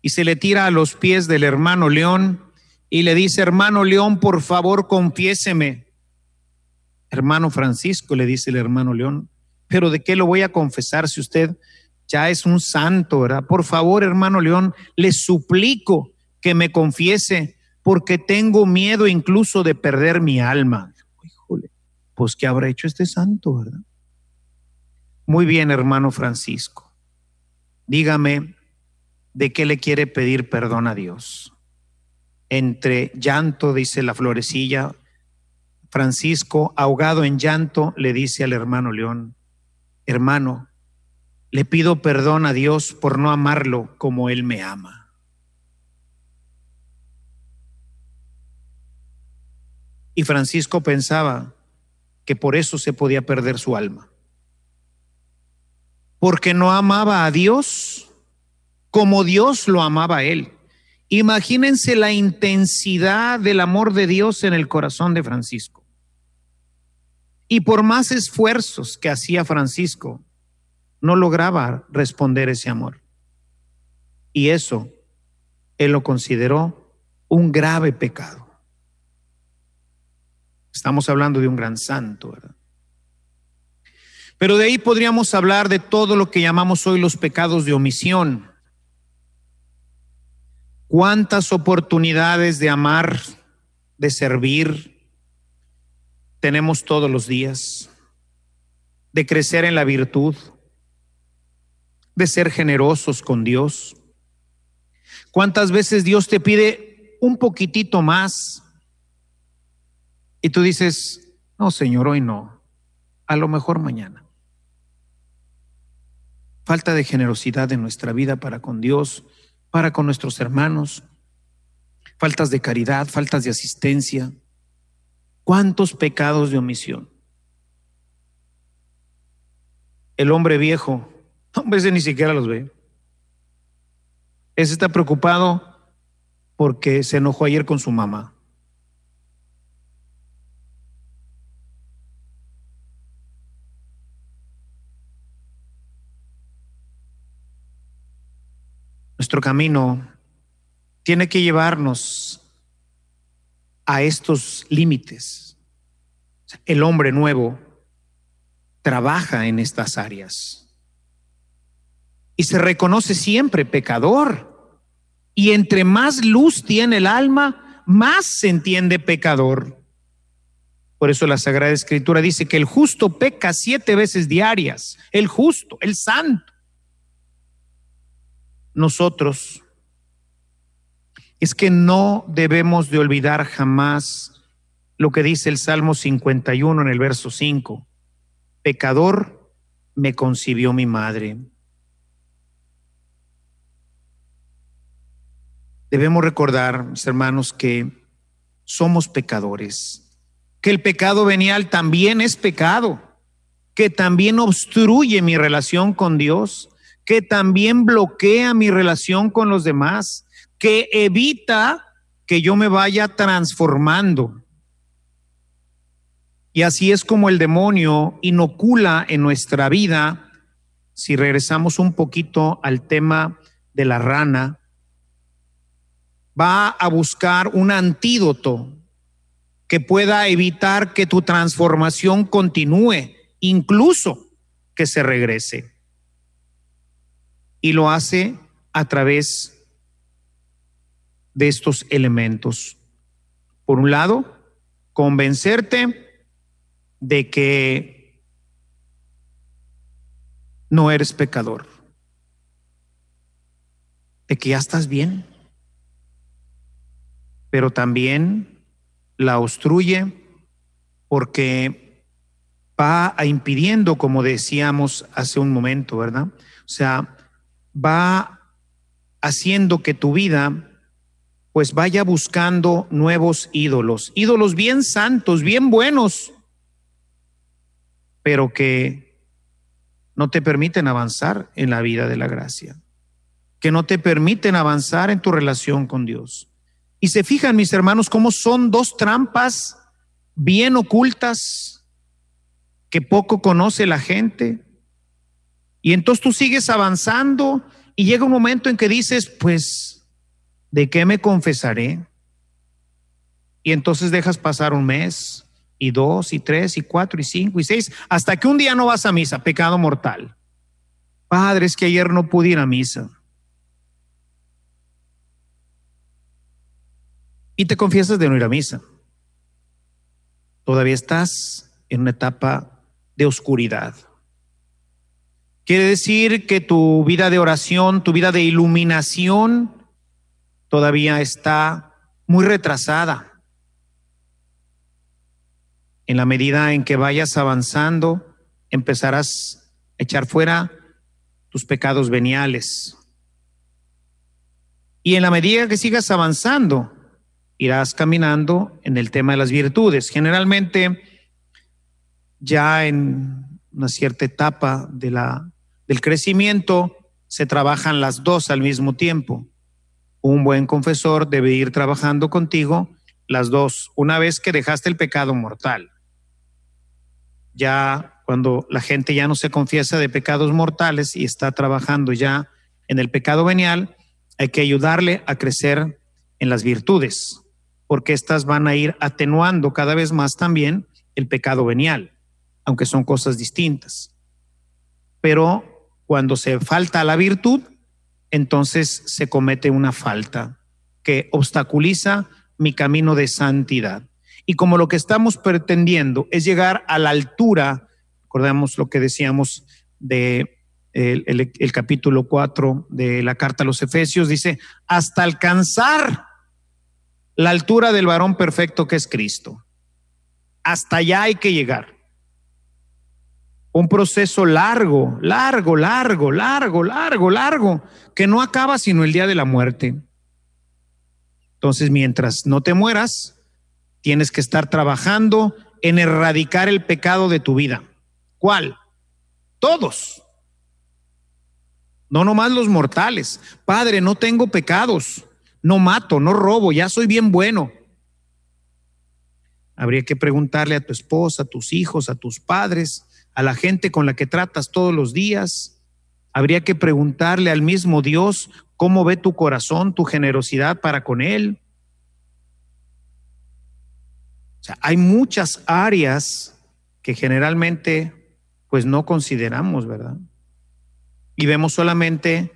y se le tira a los pies del hermano León y le dice, hermano León, por favor, confiéseme. Hermano Francisco, le dice el hermano León, pero ¿de qué lo voy a confesar si usted ya es un santo, ¿verdad? Por favor, hermano León, le suplico que me confiese porque tengo miedo incluso de perder mi alma. Híjole, pues ¿qué habrá hecho este santo, verdad? Muy bien, hermano Francisco. Dígame de qué le quiere pedir perdón a Dios. Entre llanto, dice la florecilla, Francisco, ahogado en llanto, le dice al hermano León, hermano, le pido perdón a Dios por no amarlo como Él me ama. Y Francisco pensaba que por eso se podía perder su alma porque no amaba a Dios como Dios lo amaba a él. Imagínense la intensidad del amor de Dios en el corazón de Francisco. Y por más esfuerzos que hacía Francisco, no lograba responder ese amor. Y eso él lo consideró un grave pecado. Estamos hablando de un gran santo, ¿verdad? Pero de ahí podríamos hablar de todo lo que llamamos hoy los pecados de omisión. ¿Cuántas oportunidades de amar, de servir tenemos todos los días? De crecer en la virtud, de ser generosos con Dios. ¿Cuántas veces Dios te pide un poquitito más? Y tú dices, no, Señor, hoy no, a lo mejor mañana. Falta de generosidad en nuestra vida para con Dios, para con nuestros hermanos, faltas de caridad, faltas de asistencia. ¿Cuántos pecados de omisión? El hombre viejo, a veces ni siquiera los ve. Ese está preocupado porque se enojó ayer con su mamá. Nuestro camino tiene que llevarnos a estos límites. El hombre nuevo trabaja en estas áreas y se reconoce siempre pecador. Y entre más luz tiene el alma, más se entiende pecador. Por eso la Sagrada Escritura dice que el justo peca siete veces diarias, el justo, el santo nosotros es que no debemos de olvidar jamás lo que dice el Salmo 51 en el verso 5. Pecador me concibió mi madre. Debemos recordar, mis hermanos, que somos pecadores, que el pecado venial también es pecado, que también obstruye mi relación con Dios, que también bloquea mi relación con los demás, que evita que yo me vaya transformando. Y así es como el demonio inocula en nuestra vida, si regresamos un poquito al tema de la rana, va a buscar un antídoto que pueda evitar que tu transformación continúe, incluso que se regrese y lo hace a través de estos elementos. Por un lado, convencerte de que no eres pecador, de que ya estás bien, pero también la obstruye porque va a impidiendo, como decíamos hace un momento, ¿verdad? O sea, va haciendo que tu vida pues vaya buscando nuevos ídolos, ídolos bien santos, bien buenos, pero que no te permiten avanzar en la vida de la gracia, que no te permiten avanzar en tu relación con Dios. Y se fijan, mis hermanos, cómo son dos trampas bien ocultas que poco conoce la gente y entonces tú sigues avanzando y llega un momento en que dices, pues, ¿de qué me confesaré? Y entonces dejas pasar un mes, y dos, y tres, y cuatro, y cinco, y seis, hasta que un día no vas a misa, pecado mortal. Padre, es que ayer no pude ir a misa. Y te confiesas de no ir a misa. Todavía estás en una etapa de oscuridad. Quiere decir que tu vida de oración, tu vida de iluminación todavía está muy retrasada. En la medida en que vayas avanzando, empezarás a echar fuera tus pecados veniales. Y en la medida que sigas avanzando, irás caminando en el tema de las virtudes. Generalmente, ya en una cierta etapa de la del crecimiento se trabajan las dos al mismo tiempo. Un buen confesor debe ir trabajando contigo las dos, una vez que dejaste el pecado mortal. Ya cuando la gente ya no se confiesa de pecados mortales y está trabajando ya en el pecado venial, hay que ayudarle a crecer en las virtudes, porque éstas van a ir atenuando cada vez más también el pecado venial, aunque son cosas distintas. Pero cuando se falta la virtud, entonces se comete una falta que obstaculiza mi camino de santidad. Y como lo que estamos pretendiendo es llegar a la altura, recordemos lo que decíamos de el, capítulo 4 de la carta a los Efesios, dice, hasta alcanzar la altura del varón perfecto que es Cristo. Hasta allá hay que llegar. Un proceso largo, largo, largo, largo, largo, largo, que no acaba sino el día de la muerte. Entonces, mientras no te mueras, tienes que estar trabajando en erradicar el pecado de tu vida. ¿Cuál? Todos. No nomás los mortales. Padre, no tengo pecados. No mato, no robo, ya soy bien bueno. Habría que preguntarle a tu esposa, a tus hijos, a tus padres, a la gente con la que tratas todos los días. Habría que preguntarle al mismo Dios cómo ve tu corazón, tu generosidad para con Él. O sea, hay muchas áreas que generalmente pues no consideramos, ¿verdad? Y vemos solamente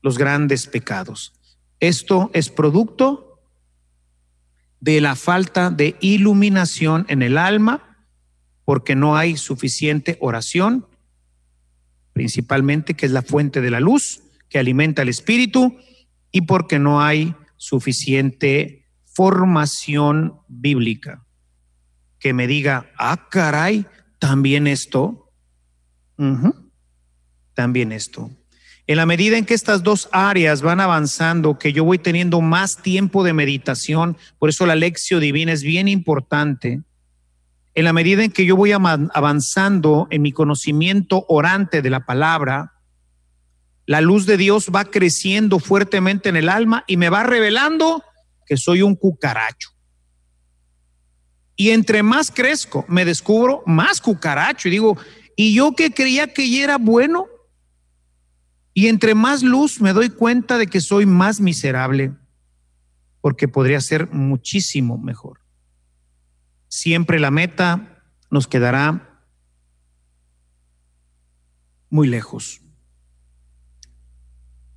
los grandes pecados. Esto es producto de la falta de iluminación en el alma, porque no hay suficiente oración, principalmente que es la fuente de la luz que alimenta el espíritu, y porque no hay suficiente formación bíblica. Que me diga, ah, caray, también esto. También esto. En la medida en que estas dos áreas van avanzando, que yo voy teniendo más tiempo de meditación, por eso la lección divina es bien importante. En la medida en que yo voy avanzando en mi conocimiento orante de la palabra, la luz de Dios va creciendo fuertemente en el alma y me va revelando que soy un cucaracho. Y entre más crezco, me descubro más cucaracho y digo, ¿y yo que creía que ya era bueno? Y entre más luz me doy cuenta de que soy más miserable, porque podría ser muchísimo mejor. Siempre la meta nos quedará muy lejos.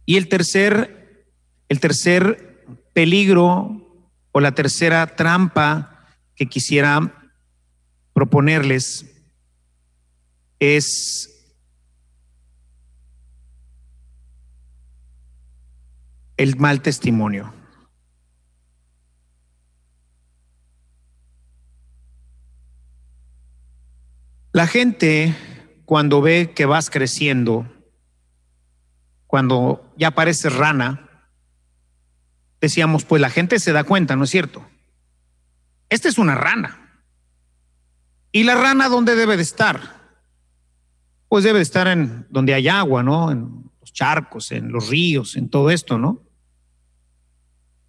Y el tercer, el tercer peligro o la tercera trampa que quisiera proponerles es el mal testimonio. La gente cuando ve que vas creciendo, cuando ya pareces rana, decíamos, pues la gente se da cuenta, ¿no es cierto? Esta es una rana. ¿Y la rana dónde debe de estar? Pues debe de estar en donde hay agua, ¿no? En los charcos, en los ríos, en todo esto, ¿no?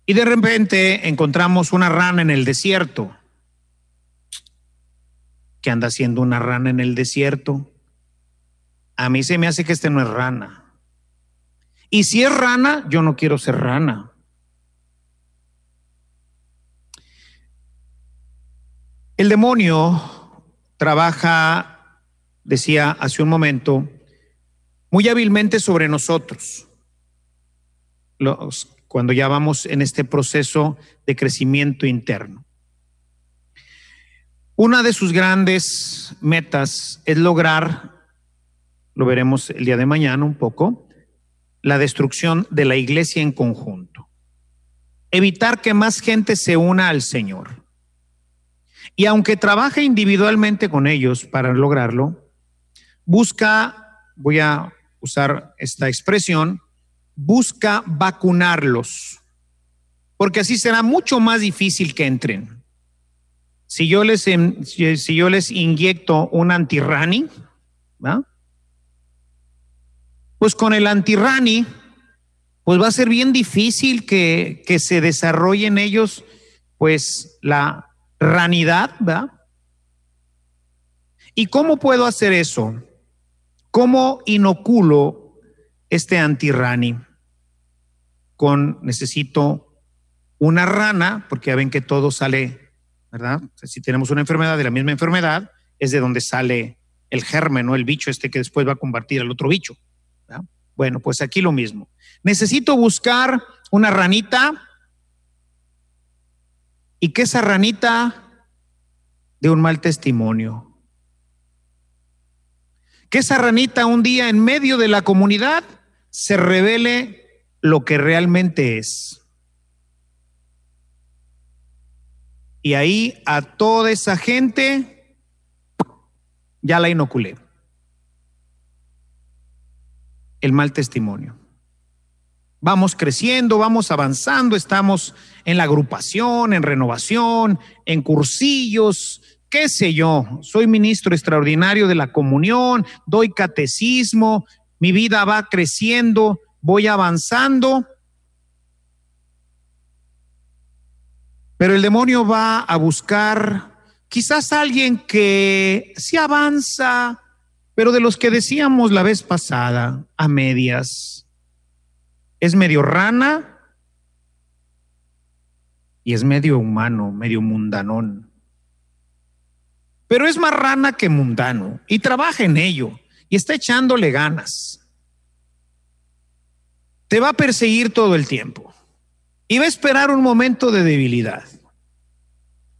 Y de repente encontramos una rana en el desierto. ¿Qué anda haciendo una rana en el desierto? A mí se me hace que este no es rana. Y si es rana, yo no quiero ser rana. El demonio trabaja, decía hace un momento, muy hábilmente sobre nosotros. Los cuando ya vamos en este proceso de crecimiento interno. Una de sus grandes metas es lograr, lo veremos el día de mañana un poco, la destrucción de la iglesia en conjunto. Evitar que más gente se una al Señor. Y aunque trabaje individualmente con ellos para lograrlo, busca, voy a usar esta expresión, busca vacunarlos, porque así será mucho más difícil que entren. Si yo les, si yo les inyecto un antirrani, pues con el antirrani, pues va a ser bien difícil que, que se desarrolle en ellos, pues, la ranidad, ¿verdad? ¿Y cómo puedo hacer eso? ¿Cómo inoculo este antirrani? con necesito una rana, porque ya ven que todo sale, si tenemos una enfermedad de la misma enfermedad, es de donde sale el germen, ¿no? El bicho este que después va a convertir al otro bicho. Bueno, pues aquí lo mismo. Necesito buscar una ranita y que esa ranita de un mal testimonio. Que esa ranita un día en medio de la comunidad se revele lo que realmente es. Y ahí a toda esa gente ya la inoculé. El mal testimonio. Vamos creciendo, vamos avanzando, estamos en la agrupación, en renovación, en cursillos, qué sé yo. Soy ministro extraordinario de la comunión, doy catecismo, mi vida va creciendo, voy avanzando Pero el demonio va a buscar quizás alguien que sí avanza, pero de los que decíamos la vez pasada, a medias. Es medio rana y es medio humano, medio mundanón. Pero es más rana que mundano y trabaja en ello y está echándole ganas. Te va a perseguir todo el tiempo. Va a esperar un momento de debilidad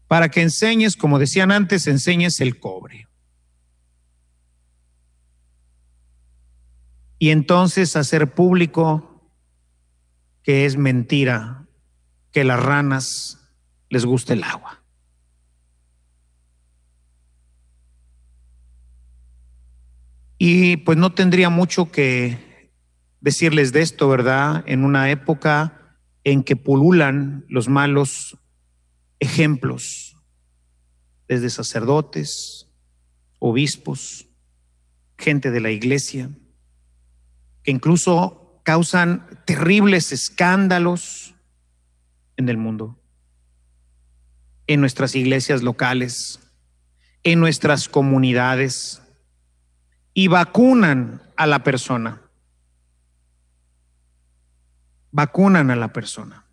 para que enseñes, como decían antes, enseñes el cobre. Y entonces hacer público que es mentira que las ranas les guste el agua. Y pues no tendría mucho que decirles de esto, ¿verdad? En una época en que pululan los malos ejemplos, desde sacerdotes, obispos, gente de la iglesia, que incluso causan terribles escándalos en el mundo, en nuestras iglesias locales, en nuestras comunidades, y vacunan a la persona vacunan a la persona.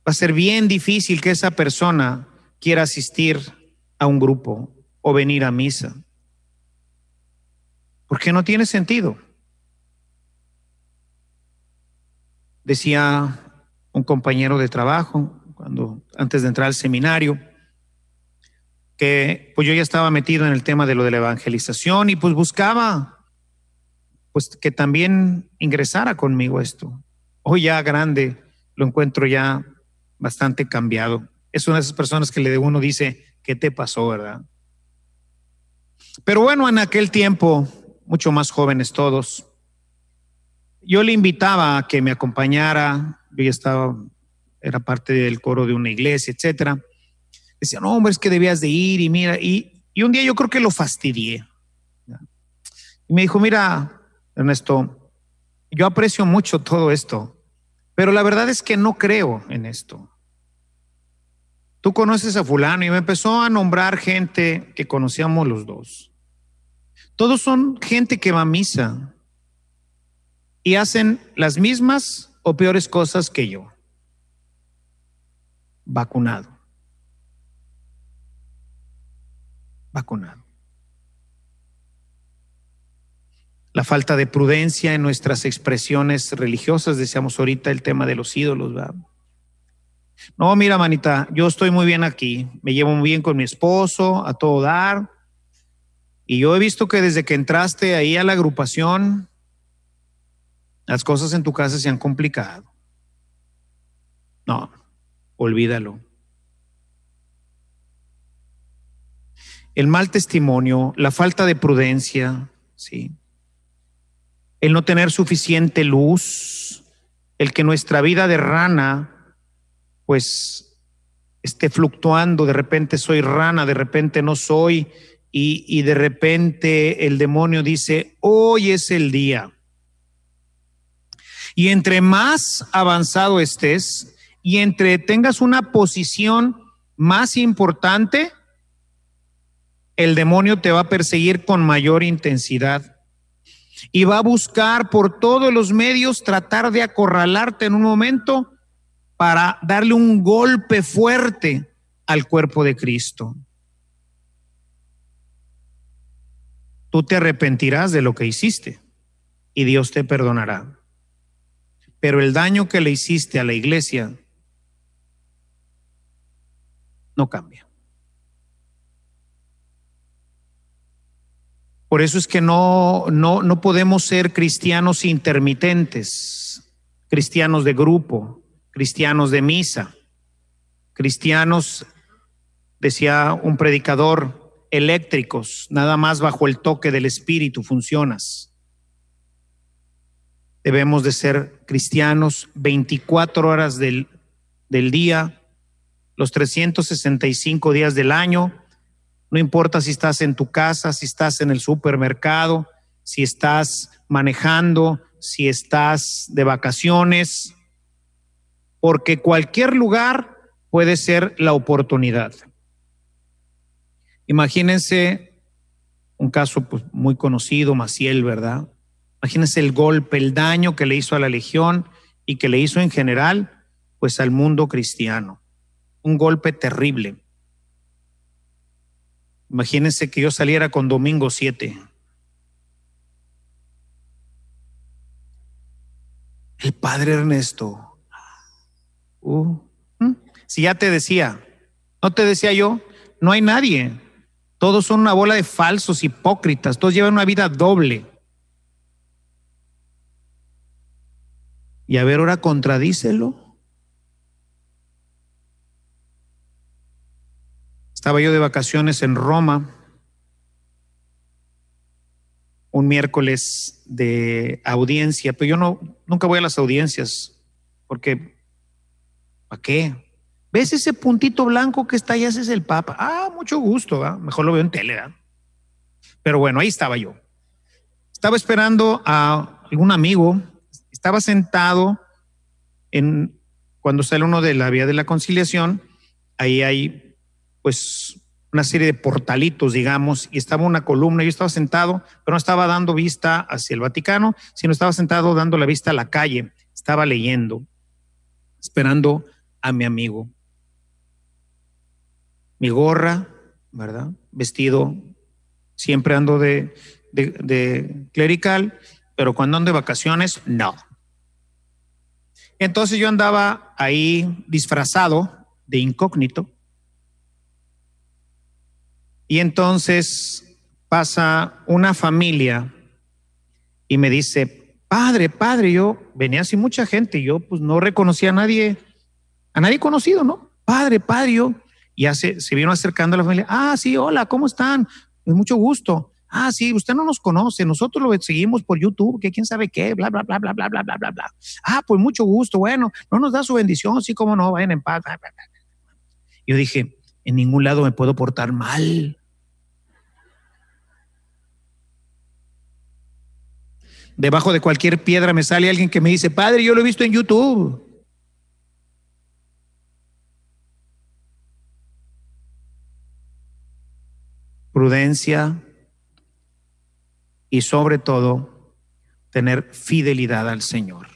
Va a ser bien difícil que esa persona quiera asistir a un grupo o venir a misa. Porque no tiene sentido. Decía un compañero de trabajo cuando antes de entrar al seminario que pues yo ya estaba metido en el tema de lo de la evangelización y pues buscaba pues que también ingresara conmigo esto. Hoy ya grande, lo encuentro ya bastante cambiado. Es una de esas personas que le uno dice, ¿qué te pasó, verdad? Pero bueno, en aquel tiempo, mucho más jóvenes todos, yo le invitaba a que me acompañara, yo ya estaba, era parte del coro de una iglesia, etcétera. Decía, no, hombre, es que debías de ir y mira, y, y un día yo creo que lo fastidié. Y me dijo, mira, Ernesto, yo aprecio mucho todo esto, pero la verdad es que no creo en esto. Tú conoces a fulano y me empezó a nombrar gente que conocíamos los dos. Todos son gente que va a misa y hacen las mismas o peores cosas que yo. Vacunado. Vacunado. La falta de prudencia en nuestras expresiones religiosas, decíamos ahorita el tema de los ídolos, ¿verdad? No, mira, manita, yo estoy muy bien aquí, me llevo muy bien con mi esposo, a todo dar, y yo he visto que desde que entraste ahí a la agrupación, las cosas en tu casa se han complicado. No, olvídalo. El mal testimonio, la falta de prudencia, sí el no tener suficiente luz, el que nuestra vida de rana, pues esté fluctuando, de repente soy rana, de repente no soy, y, y de repente el demonio dice, hoy es el día. Y entre más avanzado estés y entre tengas una posición más importante, el demonio te va a perseguir con mayor intensidad y va a buscar por todos los medios tratar de acorralarte en un momento para darle un golpe fuerte al cuerpo de Cristo. Tú te arrepentirás de lo que hiciste y Dios te perdonará. Pero el daño que le hiciste a la iglesia no cambia. Por eso es que no, no, no podemos ser cristianos intermitentes, cristianos de grupo, cristianos de misa, cristianos, decía un predicador, eléctricos, nada más bajo el toque del Espíritu funcionas. Debemos de ser cristianos 24 horas del, del día, los 365 días del año, no importa si estás en tu casa, si estás en el supermercado, si estás manejando, si estás de vacaciones, porque cualquier lugar puede ser la oportunidad. Imagínense un caso pues, muy conocido, Maciel, ¿verdad? Imagínense el golpe, el daño que le hizo a la legión y que le hizo en general, pues al mundo cristiano. Un golpe terrible. Imagínense que yo saliera con domingo 7. El padre Ernesto. Uh, si ya te decía, no te decía yo, no hay nadie. Todos son una bola de falsos, hipócritas, todos llevan una vida doble. Y a ver, ahora contradícelo. Estaba yo de vacaciones en Roma un miércoles de audiencia, pero yo no nunca voy a las audiencias porque ¿para qué? ¿Ves ese puntito blanco que está ahí? Ese es el Papa. Ah, mucho gusto, mejor lo veo en tele. Pero bueno, ahí estaba yo. Estaba esperando a algún amigo, estaba sentado en cuando sale uno de la vía de la conciliación, ahí hay pues una serie de portalitos, digamos, y estaba una columna, yo estaba sentado, pero no estaba dando vista hacia el Vaticano, sino estaba sentado dando la vista a la calle, estaba leyendo, esperando a mi amigo. Mi gorra, ¿verdad? Vestido, siempre ando de, de, clerical, pero cuando ando de vacaciones, no. Entonces yo andaba ahí disfrazado de incógnito y entonces pasa una familia y me dice, padre, padre, yo venía así mucha gente, yo pues no reconocía a nadie, a nadie conocido, ¿no? Padre, padre, yo. Y hace, se vino acercando a la familia, ah, sí, hola, ¿cómo están? Pues mucho gusto. Ah, sí, usted no nos conoce, nosotros lo seguimos por YouTube, que quién sabe qué, bla, bla, bla, bla, bla, bla, bla, bla, bla. Ah, pues mucho gusto, bueno, no nos da su bendición, sí, cómo no, vayan en paz. Yo dije, en ningún lado me puedo portar mal. Debajo de cualquier piedra me sale alguien que me dice, Padre, yo lo he visto en YouTube. Prudencia y sobre todo tener fidelidad al Señor.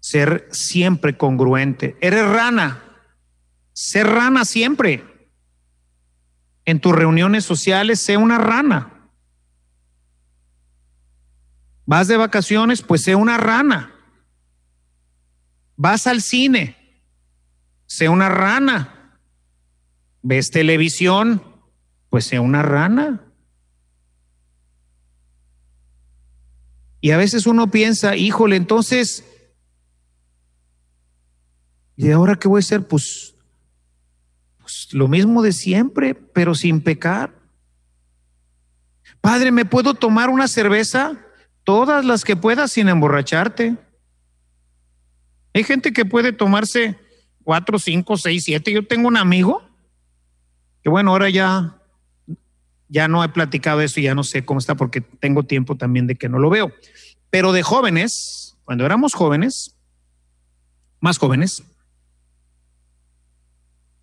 Ser siempre congruente. Eres rana. Ser rana siempre. En tus reuniones sociales, sé una rana. Vas de vacaciones, pues sé una rana. Vas al cine, sé una rana. Ves televisión, pues sé una rana. Y a veces uno piensa, híjole, entonces, ¿y ahora qué voy a hacer? Pues, pues lo mismo de siempre, pero sin pecar. Padre, ¿me puedo tomar una cerveza? Todas las que puedas sin emborracharte. Hay gente que puede tomarse cuatro, cinco, seis, siete. Yo tengo un amigo que bueno, ahora ya, ya no he platicado eso y ya no sé cómo está porque tengo tiempo también de que no lo veo. Pero de jóvenes, cuando éramos jóvenes, más jóvenes,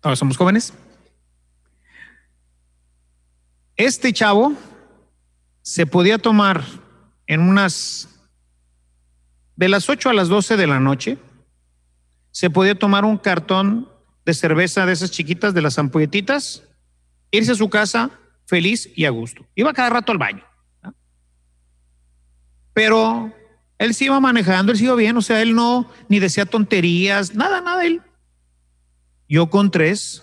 ahora somos jóvenes, este chavo se podía tomar en unas, de las 8 a las 12 de la noche, se podía tomar un cartón de cerveza de esas chiquitas, de las ampolletitas, irse a su casa feliz y a gusto. Iba cada rato al baño. Pero él se iba manejando, él se iba bien, o sea, él no ni decía tonterías, nada, nada, él. Yo con tres,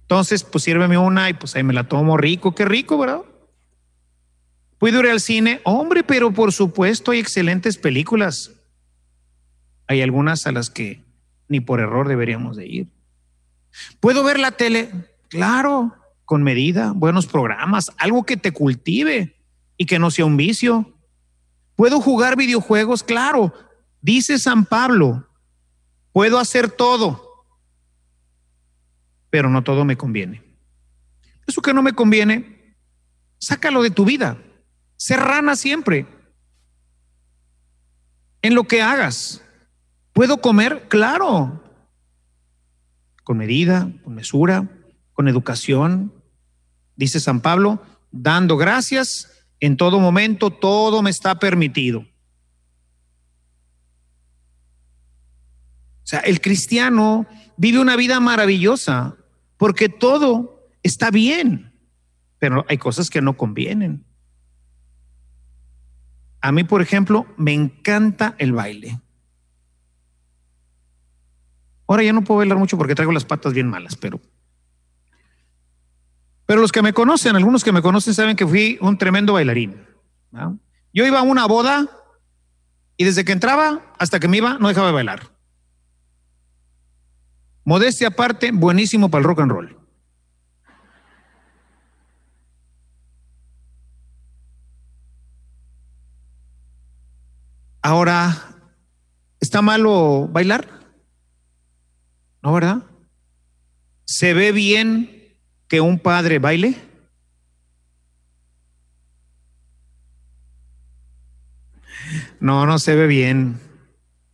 Entonces, pues sírveme una y pues ahí me la tomo rico, qué rico, ¿verdad? ¿Puedo ir al cine? Hombre, pero por supuesto hay excelentes películas. Hay algunas a las que ni por error deberíamos de ir. ¿Puedo ver la tele? Claro, con medida, buenos programas, algo que te cultive y que no sea un vicio. ¿Puedo jugar videojuegos? Claro, dice San Pablo, puedo hacer todo, pero no todo me conviene. Eso que no me conviene, sácalo de tu vida. Serrana siempre. En lo que hagas. ¿Puedo comer? Claro. Con medida, con mesura, con educación. Dice San Pablo, dando gracias en todo momento, todo me está permitido. Sea, el cristiano vive una vida maravillosa porque todo está bien, pero hay cosas que no convienen. A mí, por ejemplo, me encanta el baile. Ahora ya no puedo bailar mucho porque traigo las patas bien malas, pero pero los que me conocen, algunos que me conocen saben que fui un tremendo bailarín. Yo iba a una boda y desde que entraba hasta que me iba no dejaba de bailar. Modestia aparte, buenísimo para el rock and roll. Ahora, ¿está malo bailar? ¿No, verdad? ¿Se ve bien que un padre baile? No, no se ve bien.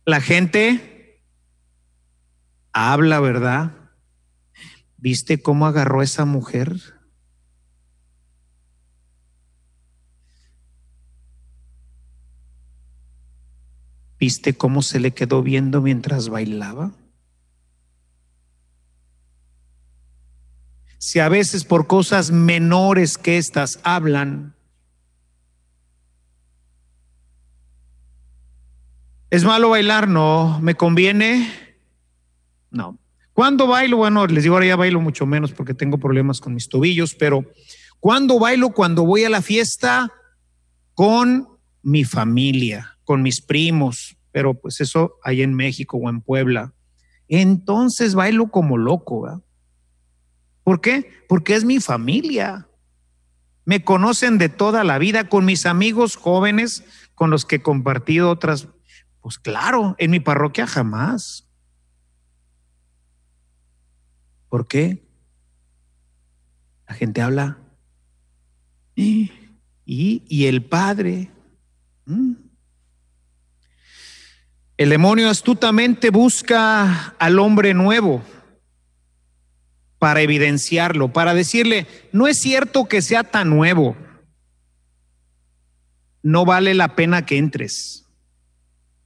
La gente habla, ¿verdad? ¿Viste cómo agarró a esa mujer? ¿Viste cómo se le quedó viendo mientras bailaba? Si a veces por cosas menores que estas hablan, ¿es malo bailar? No. ¿Me conviene? No. ¿Cuándo bailo? Bueno, les digo, ahora ya bailo mucho menos porque tengo problemas con mis tobillos, pero ¿cuándo bailo? Cuando voy a la fiesta con mi familia con mis primos, pero pues eso ahí en México o en Puebla. Entonces bailo como loco. ¿verdad? ¿Por qué? Porque es mi familia. Me conocen de toda la vida con mis amigos jóvenes con los que he compartido otras. Pues claro, en mi parroquia jamás. ¿Por qué? La gente habla. Y, y, el padre. El demonio astutamente busca al hombre nuevo para evidenciarlo, para decirle, no es cierto que sea tan nuevo, no vale la pena que entres.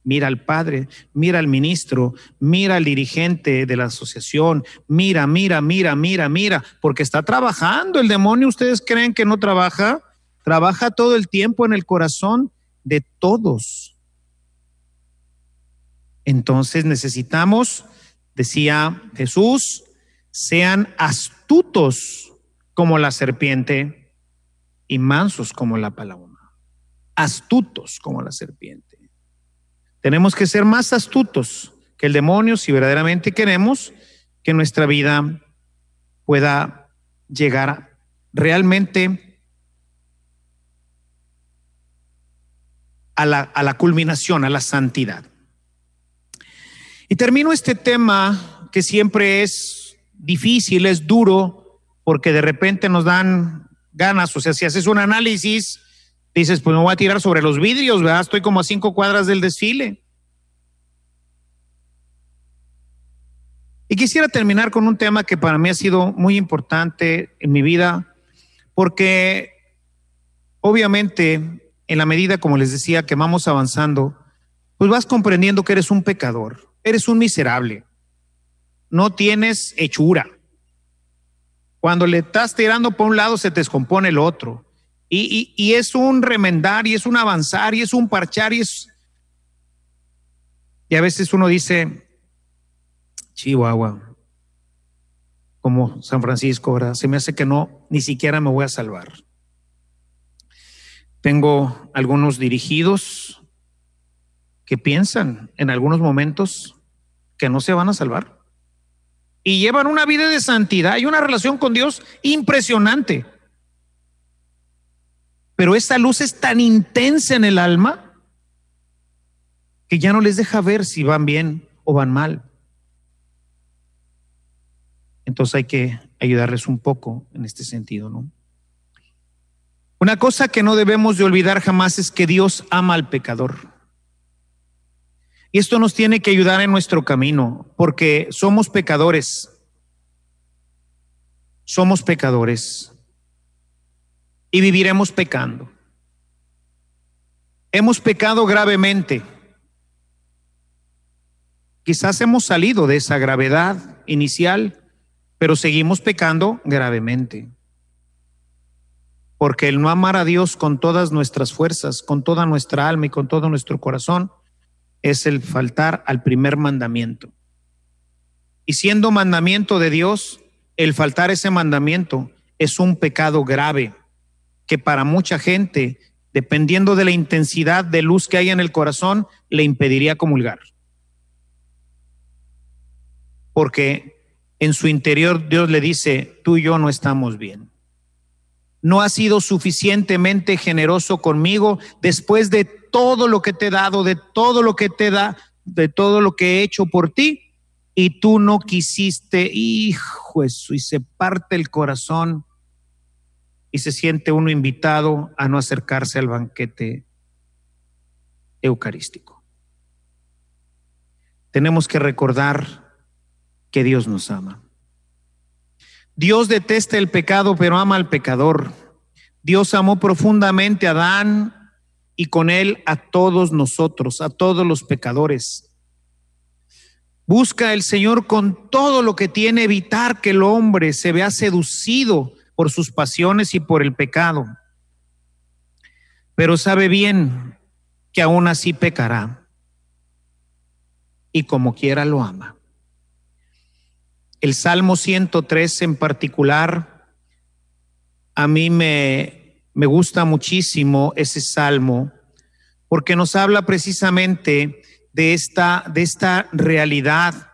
Mira al padre, mira al ministro, mira al dirigente de la asociación, mira, mira, mira, mira, mira, porque está trabajando el demonio. ¿Ustedes creen que no trabaja? Trabaja todo el tiempo en el corazón de todos. Entonces necesitamos, decía Jesús, sean astutos como la serpiente y mansos como la paloma. Astutos como la serpiente. Tenemos que ser más astutos que el demonio si verdaderamente queremos que nuestra vida pueda llegar realmente a la, a la culminación, a la santidad. Y termino este tema que siempre es difícil, es duro, porque de repente nos dan ganas, o sea, si haces un análisis, dices, pues me voy a tirar sobre los vidrios, ¿verdad? Estoy como a cinco cuadras del desfile. Y quisiera terminar con un tema que para mí ha sido muy importante en mi vida, porque obviamente en la medida, como les decía, que vamos avanzando, pues vas comprendiendo que eres un pecador eres un miserable. No tienes hechura. Cuando le estás tirando por un lado, se te descompone el otro. Y, es un remendar, y es un avanzar, y es un parchar, y es. Y a veces uno dice, Chihuahua, como San Francisco. Se me hace que no, ni siquiera me voy a salvar. Tengo algunos dirigidos que piensan en algunos momentos que no se van a salvar y llevan una vida de santidad y una relación con Dios impresionante. Pero esa luz es tan intensa en el alma que ya no les deja ver si van bien o van mal. Entonces hay que ayudarles un poco en este sentido, ¿no? Una cosa que no debemos de olvidar jamás es que Dios ama al pecador. Y esto nos tiene que ayudar en nuestro camino, porque somos pecadores. Somos pecadores. Y viviremos pecando. Hemos pecado gravemente. Quizás hemos salido de esa gravedad inicial pero seguimos pecando gravemente. Porque el no amar a Dios con todas nuestras fuerzas, con toda nuestra alma y con todo nuestro corazón, es el faltar al primer mandamiento. Y siendo mandamiento de Dios, el faltar ese mandamiento es un pecado grave que para mucha gente, dependiendo de la intensidad de luz que hay en el corazón, le impediría comulgar. Porque en su interior Dios le dice, tú y yo no estamos bien. No has sido suficientemente generoso conmigo después de todo lo que te he dado, de todo lo que te da, de todo lo que he hecho por ti, y tú no quisiste, hijo eso, y se parte el corazón y se siente uno invitado a no acercarse al banquete eucarístico. Tenemos que recordar que Dios nos ama. Dios detesta el pecado, pero ama al pecador. Dios amó profundamente a Adán y con él a todos nosotros, a todos los pecadores. Busca el Señor con todo lo que tiene evitar que el hombre se vea seducido por sus pasiones y por el pecado. Pero sabe bien que aún así pecará y como quiera lo ama. El Salmo 103 en particular, a mí me, me gusta muchísimo ese salmo porque nos habla precisamente de esta, de esta realidad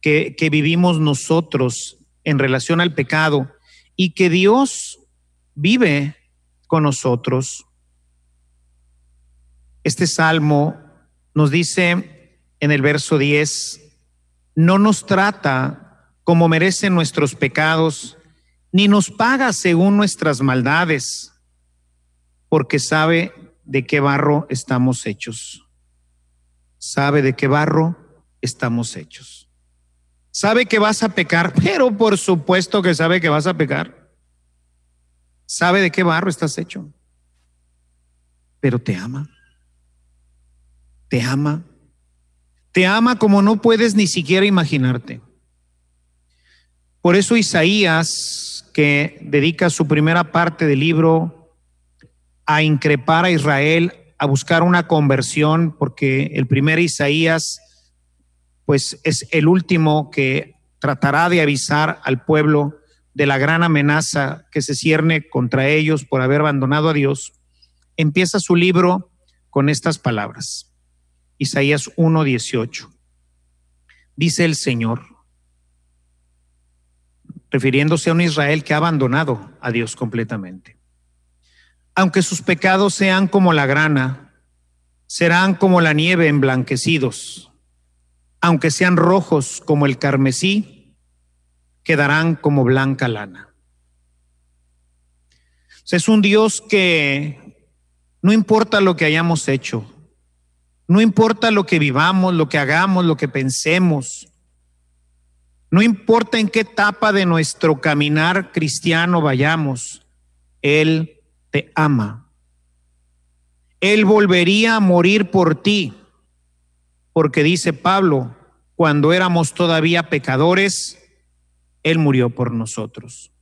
que, que vivimos nosotros en relación al pecado y que Dios vive con nosotros. Este salmo nos dice en el verso 10, no nos trata como merecen nuestros pecados, ni nos paga según nuestras maldades, porque sabe de qué barro estamos hechos. Sabe de qué barro estamos hechos. Sabe que vas a pecar, pero por supuesto que sabe que vas a pecar. Sabe de qué barro estás hecho, pero te ama. Te ama. Te ama como no puedes ni siquiera imaginarte. Por eso Isaías, que dedica su primera parte del libro a increpar a Israel, a buscar una conversión, porque el primer Isaías, pues es el último que tratará de avisar al pueblo de la gran amenaza que se cierne contra ellos por haber abandonado a Dios, empieza su libro con estas palabras. Isaías 1:18. Dice el Señor, refiriéndose a un Israel que ha abandonado a Dios completamente. Aunque sus pecados sean como la grana, serán como la nieve emblanquecidos. Aunque sean rojos como el carmesí, quedarán como blanca lana. Es un Dios que no importa lo que hayamos hecho, no importa lo que vivamos, lo que hagamos, lo que pensemos, no importa en qué etapa de nuestro caminar cristiano vayamos, Él te ama. Él volvería a morir por ti, porque dice Pablo, cuando éramos todavía pecadores, Él murió por nosotros.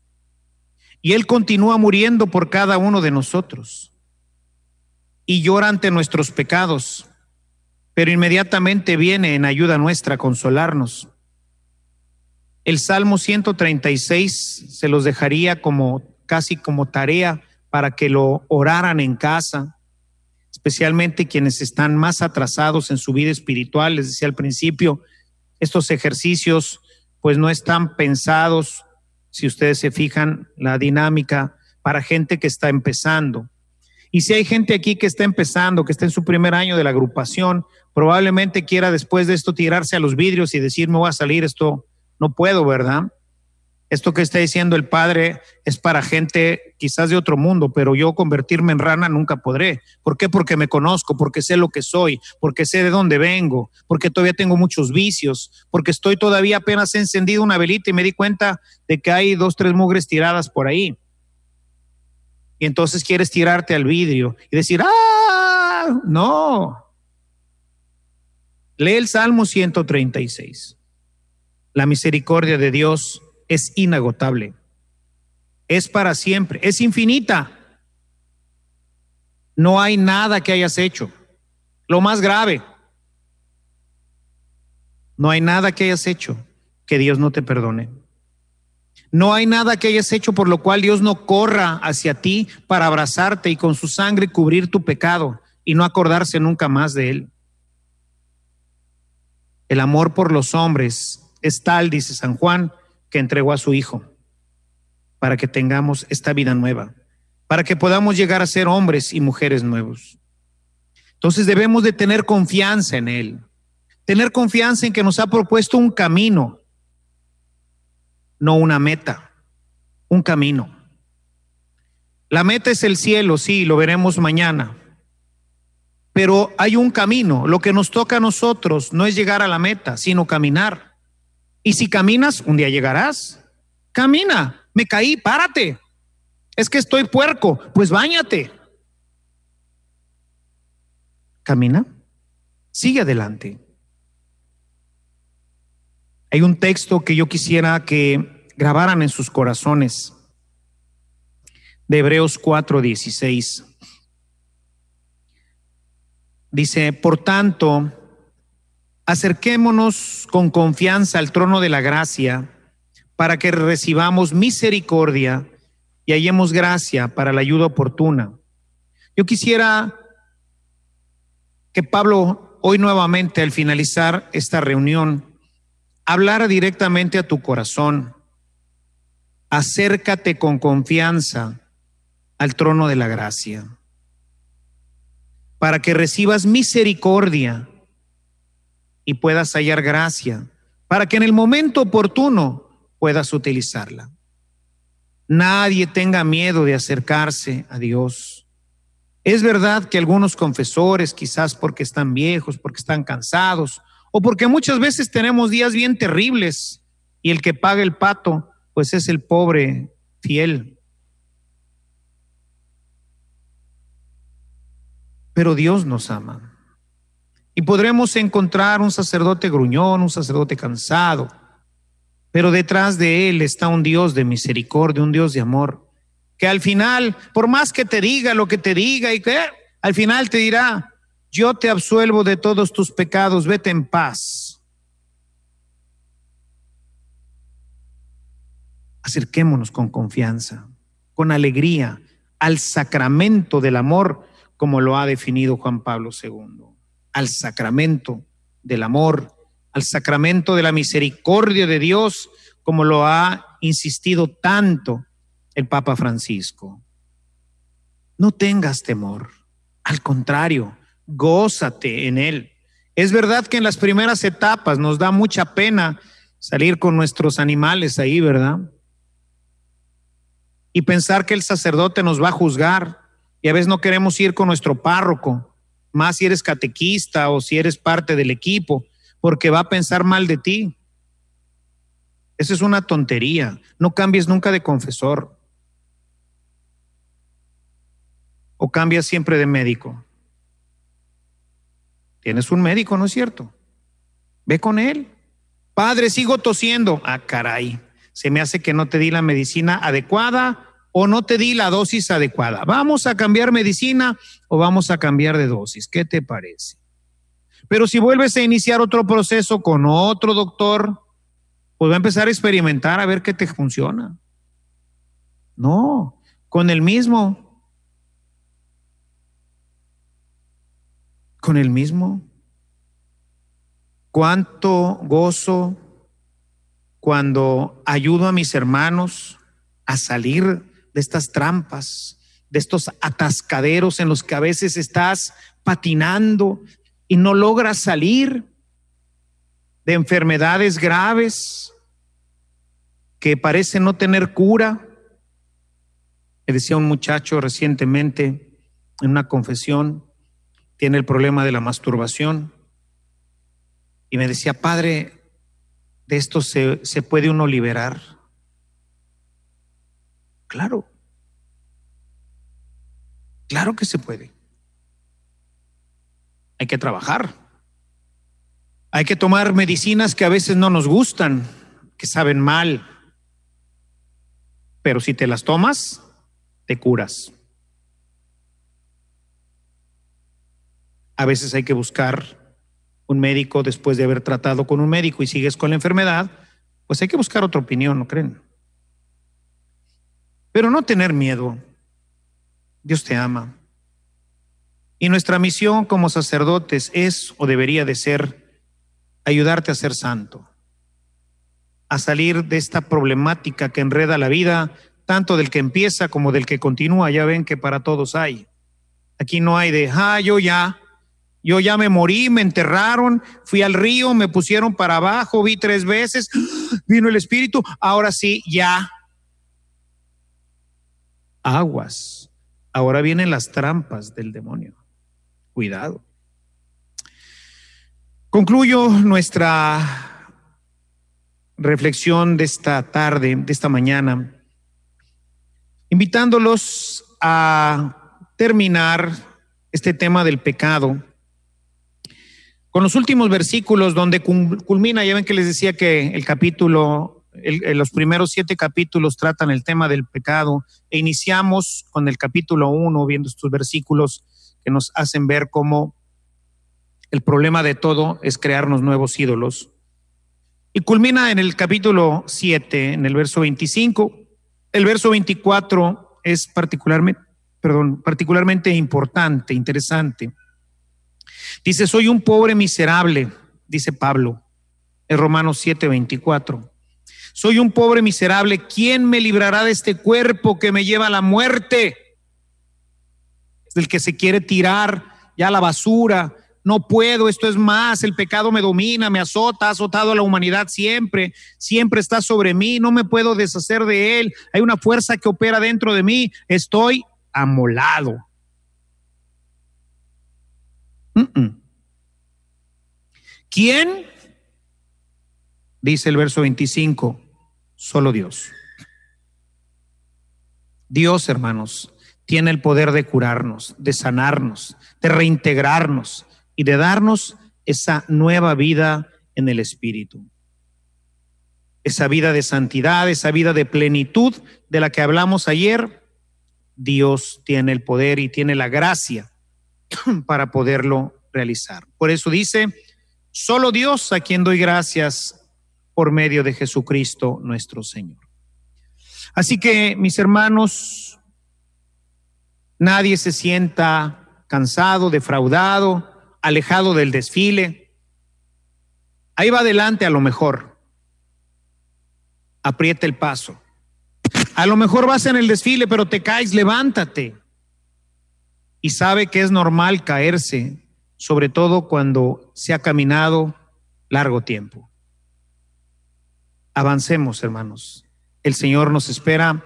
Y Él continúa muriendo por cada uno de nosotros. Y llora ante nuestros pecados, pero inmediatamente viene en ayuda nuestra a consolarnos El Salmo 136 se los dejaría como casi como tarea para que lo oraran en casa, especialmente quienes están más atrasados en su vida espiritual. Les decía al principio, estos ejercicios pues no están pensados, si ustedes se fijan, la dinámica para gente que está empezando. Y si hay gente aquí que está empezando, que está en su primer año de la agrupación, probablemente quiera después de esto tirarse a los vidrios y decir, me voy a salir, esto no puedo, ¿verdad? Esto que está diciendo el padre es para gente quizás de otro mundo, pero yo convertirme en rana nunca podré. ¿Por qué? Porque me conozco, porque sé lo que soy, porque sé de dónde vengo, porque todavía tengo muchos vicios, porque estoy todavía apenas encendido una velita y me di cuenta de que hay dos, tres mugres tiradas por ahí. Y entonces quieres tirarte al vidrio y decir, ah, no. Lee el Salmo 136. La misericordia de Dios es inagotable, es para siempre, es infinita. No hay nada que hayas hecho. Lo más grave, no hay nada que hayas hecho que Dios no te perdone. No hay nada que hayas hecho por lo cual Dios no corra hacia ti para abrazarte y con su sangre cubrir tu pecado y no acordarse nunca más de él. El amor por los hombres es tal, dice San Juan, que entregó a su Hijo para que tengamos esta vida nueva, para que podamos llegar a ser hombres y mujeres nuevos. Entonces debemos de tener confianza en Él, tener confianza en que nos ha propuesto un camino, no una meta, un camino. La meta es el cielo, sí, lo veremos mañana. Pero hay un camino. Lo que nos toca a nosotros no es llegar a la meta, sino caminar. Y si caminas, un día llegarás. Camina, me caí, párate. Es que estoy puerco, pues bañate. Camina, sigue adelante. Hay un texto que yo quisiera que grabaran en sus corazones de Hebreos 4:16. Dice, por tanto, acerquémonos con confianza al trono de la gracia para que recibamos misericordia y hallemos gracia para la ayuda oportuna. Yo quisiera que Pablo hoy nuevamente al finalizar esta reunión hablara directamente a tu corazón. Acércate con confianza al trono de la gracia para que recibas misericordia y puedas hallar gracia, para que en el momento oportuno puedas utilizarla. Nadie tenga miedo de acercarse a Dios. Es verdad que algunos confesores, quizás porque están viejos, porque están cansados, o porque muchas veces tenemos días bien terribles y el que paga el pato, pues es el pobre fiel. Pero Dios nos ama. Y podremos encontrar un sacerdote gruñón, un sacerdote cansado, pero detrás de él está un Dios de misericordia, un Dios de amor, que al final, por más que te diga lo que te diga y que al final te dirá, yo te absuelvo de todos tus pecados, vete en paz. Acerquémonos con confianza, con alegría al sacramento del amor, como lo ha definido Juan Pablo II al sacramento del amor, al sacramento de la misericordia de Dios, como lo ha insistido tanto el Papa Francisco. No tengas temor, al contrario, gózate en él. Es verdad que en las primeras etapas nos da mucha pena salir con nuestros animales ahí, ¿verdad? Y pensar que el sacerdote nos va a juzgar y a veces no queremos ir con nuestro párroco más si eres catequista o si eres parte del equipo, porque va a pensar mal de ti. Esa es una tontería. No cambies nunca de confesor. O cambias siempre de médico. Tienes un médico, ¿no es cierto? Ve con él. Padre, sigo tosiendo. Ah, caray. Se me hace que no te di la medicina adecuada o no te di la dosis adecuada. ¿Vamos a cambiar medicina o vamos a cambiar de dosis? ¿Qué te parece? Pero si vuelves a iniciar otro proceso con otro doctor, pues va a empezar a experimentar a ver qué te funciona. No, con el mismo. Con el mismo. Cuánto gozo cuando ayudo a mis hermanos a salir de estas trampas, de estos atascaderos en los que a veces estás patinando y no logras salir de enfermedades graves que parecen no tener cura. Me decía un muchacho recientemente en una confesión, tiene el problema de la masturbación, y me decía, padre, de esto se, se puede uno liberar. Claro, claro que se puede. Hay que trabajar. Hay que tomar medicinas que a veces no nos gustan, que saben mal. Pero si te las tomas, te curas. A veces hay que buscar un médico después de haber tratado con un médico y sigues con la enfermedad, pues hay que buscar otra opinión, ¿no creen? Pero no tener miedo. Dios te ama. Y nuestra misión como sacerdotes es o debería de ser ayudarte a ser santo, a salir de esta problemática que enreda la vida, tanto del que empieza como del que continúa. Ya ven que para todos hay. Aquí no hay de, ah, yo ya, yo ya me morí, me enterraron, fui al río, me pusieron para abajo, vi tres veces, vino el Espíritu, ahora sí, ya. Aguas. Ahora vienen las trampas del demonio. Cuidado. Concluyo nuestra reflexión de esta tarde, de esta mañana, invitándolos a terminar este tema del pecado con los últimos versículos donde culmina, ya ven que les decía que el capítulo, los primeros siete capítulos tratan el tema del pecado e iniciamos con el capítulo uno viendo estos versículos que nos hacen ver cómo el problema de todo es crearnos nuevos ídolos. Y culmina en el capítulo 7, en el verso 25. El verso 24 es particularmente, perdón, particularmente importante, interesante Dice, soy un pobre miserable, dice Pablo, en Romanos 7:24. Soy un pobre miserable, ¿quién me librará de este cuerpo que me lleva a la muerte? Es el que se quiere tirar ya a la basura. No puedo, esto es más, el pecado me domina, me azota, ha azotado a la humanidad siempre, siempre está sobre mí, no me puedo deshacer de él, hay una fuerza que opera dentro de mí, estoy amolado. ¿Quién? Dice el verso 25, solo Dios. Dios, hermanos, tiene el poder de curarnos, de sanarnos, de reintegrarnos y de darnos esa nueva vida en el Espíritu. Esa vida de santidad, esa vida de plenitud de la que hablamos ayer, Dios tiene el poder y tiene la gracia para poderlo realizar. Por eso dice, solo Dios a quien doy gracias por medio de Jesucristo nuestro Señor. Así que, mis hermanos, nadie se sienta cansado, defraudado, alejado del desfile. Ahí va adelante a lo mejor. Aprieta el paso. A lo mejor vas en el desfile, pero te caes, levántate. Y sabe que es normal caerse, sobre todo cuando se ha caminado largo tiempo. Avancemos, hermanos. El Señor nos espera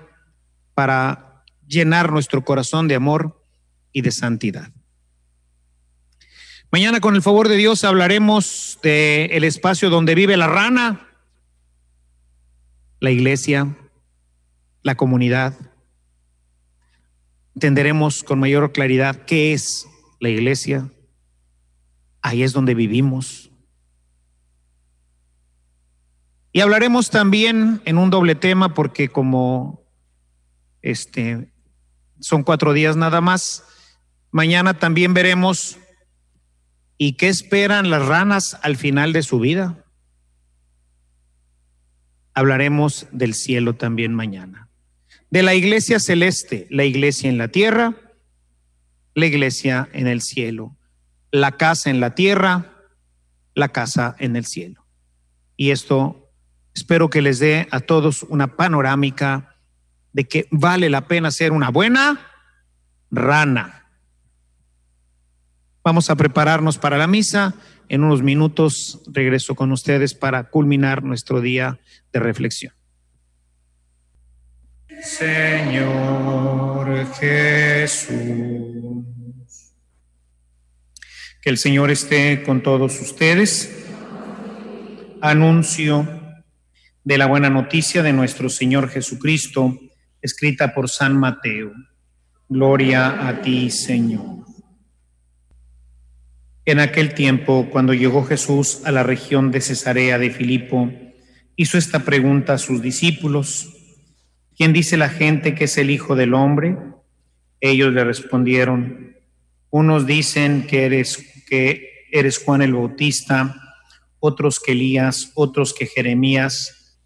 para llenar nuestro corazón de amor y de santidad. Mañana, con el favor de Dios, hablaremos del el espacio donde vive la rana, la iglesia, la comunidad. Entenderemos con mayor claridad qué es la iglesia, Ahí es donde vivimos. Y hablaremos también en un doble tema porque como este son cuatro días nada más, mañana también veremos y qué esperan las ranas al final de su vida. hablaremos del cielo también mañana. De la iglesia celeste, la iglesia en la tierra, la iglesia en el cielo, la casa en la tierra, la casa en el cielo. Y esto espero que les dé a todos una panorámica de que vale la pena ser una buena rana. Vamos a prepararnos para la misa. En unos minutos regreso con ustedes para culminar nuestro día de reflexión. Señor Jesús, que el Señor esté con todos ustedes. Anuncio de la buena noticia de nuestro Señor Jesucristo, escrita por San Mateo. Gloria a ti, Señor. En aquel tiempo, cuando llegó Jesús a la región de Cesarea de Filipo, hizo esta pregunta a sus discípulos, ¿quién dice la gente que es el Hijo del Hombre? Ellos le respondieron, unos dicen que eres, que eres Juan el Bautista, otros que Elías, otros que Jeremías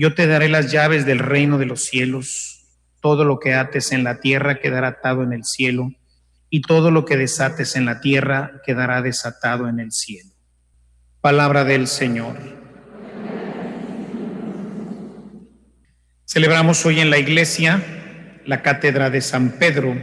Yo te daré las llaves del reino de los cielos. Todo lo que ates en la tierra quedará atado en el cielo, y todo lo que desates en la tierra quedará desatado en el cielo. Palabra del Señor. Celebramos hoy en la iglesia la cátedra de San Pedro,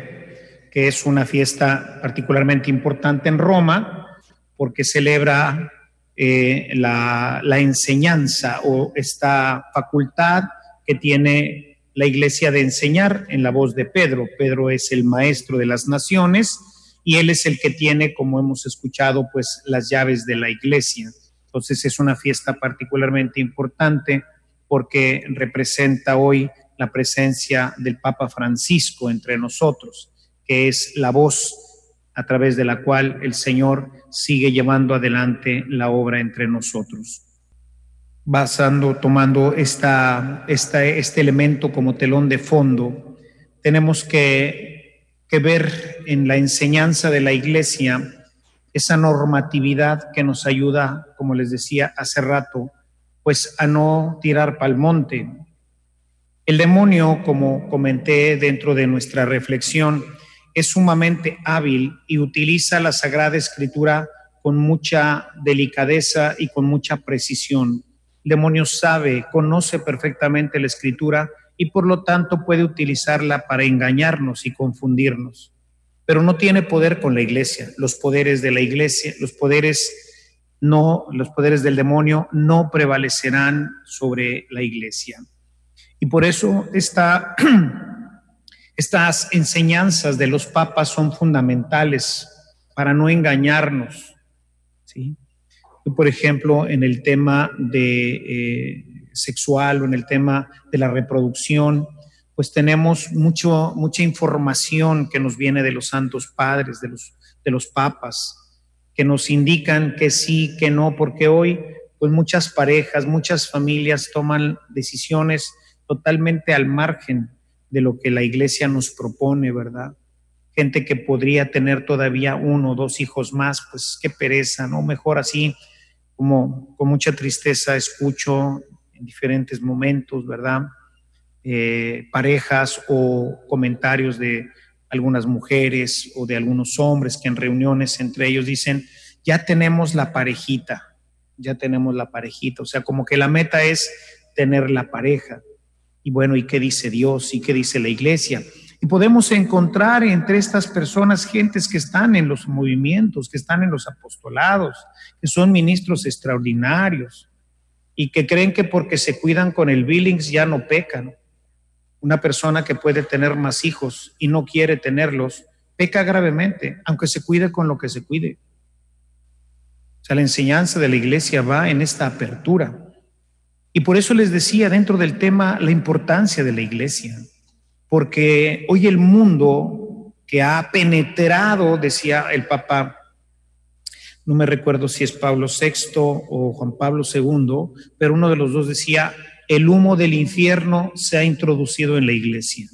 que es una fiesta particularmente importante en Roma, porque celebra eh, la, la enseñanza o esta facultad que tiene la iglesia de enseñar en la voz de Pedro. Pedro es el maestro de las naciones y él es el que tiene, como hemos escuchado, pues las llaves de la iglesia. Entonces es una fiesta particularmente importante porque representa hoy la presencia del Papa Francisco entre nosotros, que es la voz a través de la cual el Señor sigue llevando adelante la obra entre nosotros basando, tomando esta, este elemento como telón de fondo, tenemos que, que ver en la enseñanza de la iglesia esa normatividad que nos ayuda, como les decía hace rato, pues a no tirar pal monte. El demonio, como comenté dentro de nuestra reflexión, es sumamente hábil y utiliza la Sagrada Escritura con mucha delicadeza y con mucha precisión el demonio sabe, conoce perfectamente la escritura y por lo tanto puede utilizarla para engañarnos y confundirnos. Pero no tiene poder con la iglesia. Los poderes de la iglesia, los poderes no, los poderes del demonio no prevalecerán sobre la iglesia. Y por eso esta, estas enseñanzas de los papas son fundamentales para no engañarnos. ¿sí? por ejemplo, en el tema de eh, sexual o en el tema de la reproducción, pues tenemos mucho, mucha información que nos viene de los santos padres, de los, de los papas, que nos indican que sí, que no, porque hoy pues muchas parejas, muchas familias toman decisiones totalmente al margen de lo que la iglesia nos propone, ¿verdad? Gente que podría tener todavía uno o dos hijos más, pues qué pereza, ¿no? Mejor así como con mucha tristeza escucho en diferentes momentos, ¿verdad? Eh, parejas o comentarios de algunas mujeres o de algunos hombres que en reuniones entre ellos dicen, ya tenemos la parejita, ya tenemos la parejita, o sea, como que la meta es tener la pareja. Y bueno, ¿y qué dice Dios? ¿Y qué dice la iglesia? Y podemos encontrar entre estas personas gentes que están en los movimientos, que están en los apostolados, que son ministros extraordinarios y que creen que porque se cuidan con el Billings ya no pecan. Una persona que puede tener más hijos y no quiere tenerlos, peca gravemente, aunque se cuide con lo que se cuide. O sea, la enseñanza de la iglesia va en esta apertura. Y por eso les decía dentro del tema la importancia de la iglesia, porque hoy el mundo que ha penetrado, decía el Papa, no me recuerdo si es Pablo VI o Juan Pablo II, pero uno de los dos decía, el humo del infierno se ha introducido en la iglesia.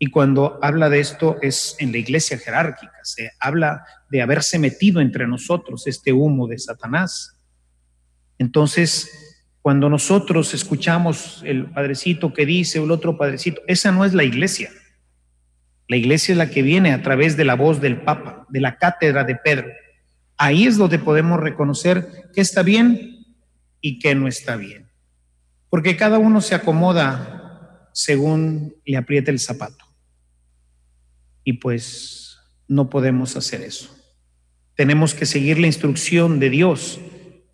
Y cuando habla de esto es en la iglesia jerárquica, se habla de haberse metido entre nosotros este humo de Satanás. Entonces, cuando nosotros escuchamos el padrecito que dice o el otro padrecito, esa no es la iglesia. La iglesia es la que viene a través de la voz del Papa, de la cátedra de Pedro. Ahí es donde podemos reconocer qué está bien y qué no está bien. Porque cada uno se acomoda según le apriete el zapato. Y pues no podemos hacer eso. Tenemos que seguir la instrucción de Dios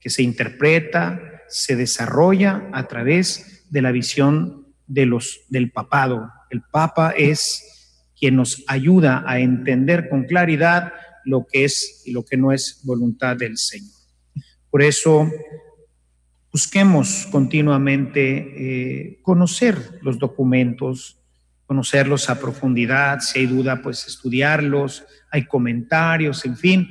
que se interpreta, se desarrolla a través de la visión de los, del papado. El papa es quien nos ayuda a entender con claridad lo que es y lo que no es voluntad del Señor. Por eso busquemos continuamente eh, conocer los documentos, conocerlos a profundidad, si hay duda, pues estudiarlos, hay comentarios, en fin,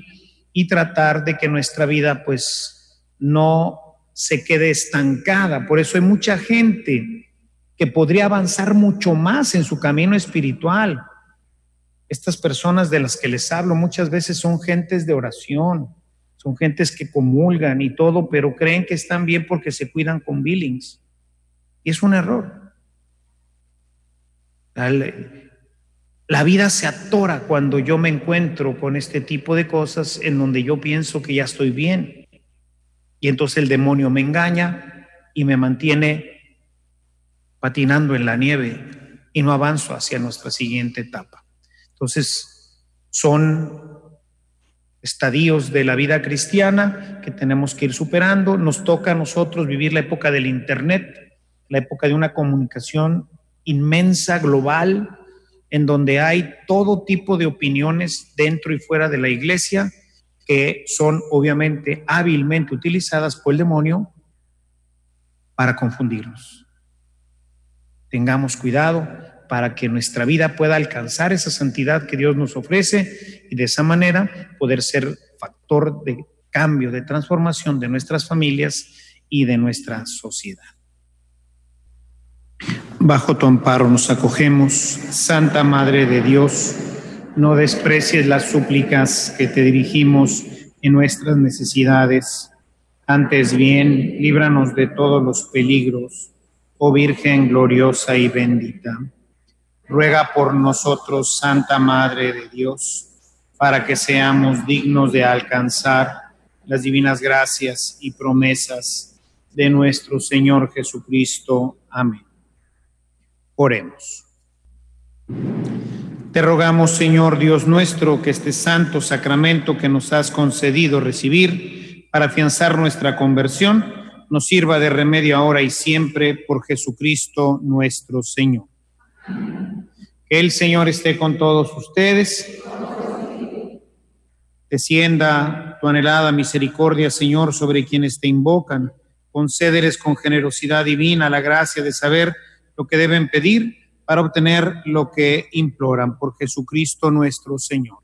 y tratar de que nuestra vida pues no se quede estancada. Por eso hay mucha gente que podría avanzar mucho más en su camino espiritual. Estas personas de las que les hablo muchas veces son gentes de oración, son gentes que comulgan y todo, pero creen que están bien porque se cuidan con billings. Y es un error. La vida se atora cuando yo me encuentro con este tipo de cosas en donde yo pienso que ya estoy bien. Y entonces el demonio me engaña y me mantiene patinando en la nieve y no avanzo hacia nuestra siguiente etapa. Entonces, son estadios de la vida cristiana que tenemos que ir superando. Nos toca a nosotros vivir la época del Internet, la época de una comunicación inmensa, global, en donde hay todo tipo de opiniones dentro y fuera de la iglesia que son obviamente hábilmente utilizadas por el demonio para confundirnos. Tengamos cuidado para que nuestra vida pueda alcanzar esa santidad que Dios nos ofrece y de esa manera poder ser factor de cambio, de transformación de nuestras familias y de nuestra sociedad. Bajo tu amparo nos acogemos, Santa Madre de Dios no desprecies las súplicas que te dirigimos en nuestras necesidades. Antes bien, líbranos de todos los peligros, oh Virgen gloriosa y bendita. Ruega por nosotros, Santa Madre de Dios, para que seamos dignos de alcanzar las divinas gracias y promesas de nuestro Señor Jesucristo. Amén. Oremos. Te rogamos, Señor Dios nuestro, que este santo sacramento que nos has concedido recibir para afianzar nuestra conversión nos sirva de remedio ahora y siempre por Jesucristo nuestro Señor. Que el Señor esté con todos ustedes. Descienda tu anhelada misericordia, Señor, sobre quienes te invocan. Concédeles con generosidad divina la gracia de saber lo que deben pedir para obtener lo que imploran por Jesucristo nuestro Señor.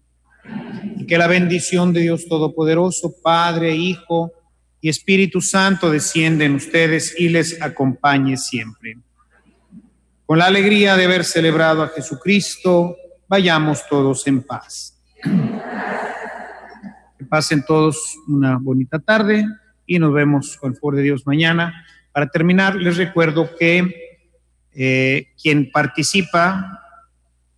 Y que la bendición de Dios Todopoderoso, Padre, Hijo y Espíritu Santo descienda en ustedes y les acompañe siempre. Con la alegría de haber celebrado a Jesucristo, vayamos todos en paz. Que pasen todos una bonita tarde y nos vemos con el favor de Dios mañana. Para terminar, les recuerdo que eh, quien participa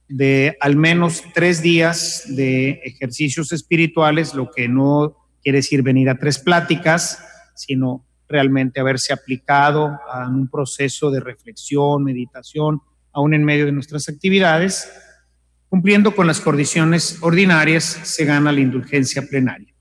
de al menos tres días de ejercicios espirituales, lo que no quiere decir venir a tres pláticas, sino realmente haberse aplicado a un proceso de reflexión, meditación, aún en medio de nuestras actividades, cumpliendo con las condiciones ordinarias, se gana la indulgencia plenaria.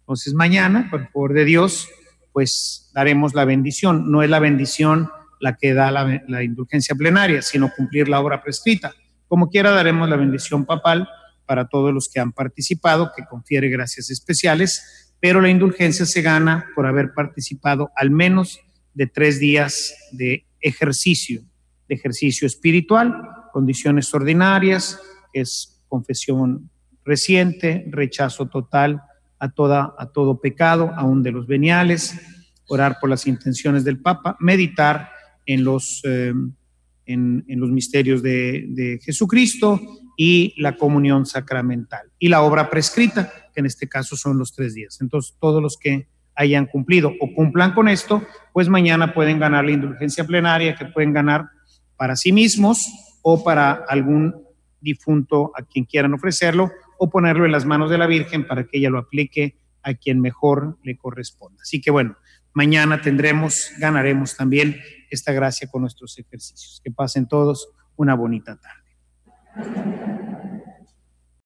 Entonces mañana, por favor de Dios, pues daremos la bendición. No es la bendición la que da la, indulgencia plenaria, sino cumplir la obra prescrita. Como quiera, daremos la bendición papal para todos los que han participado, que confiere gracias especiales, pero la indulgencia se gana por haber participado al menos de tres días de ejercicio, de ejercicio espiritual, condiciones ordinarias, que es confesión reciente, rechazo total a, toda, a todo pecado, aún de los veniales, orar por las intenciones del Papa, meditar en los, eh, en, los misterios de, de Jesucristo y la comunión sacramental. Y la obra prescrita, que en este caso son los tres días. Entonces, todos los que hayan cumplido o cumplan con esto, pues mañana pueden ganar la indulgencia plenaria que pueden ganar para sí mismos o para algún difunto a quien quieran ofrecerlo o ponerlo en las manos de la Virgen para que ella lo aplique a quien mejor le corresponda. Así que bueno, mañana tendremos, ganaremos también esta gracia con nuestros ejercicios. Que pasen todos una bonita tarde.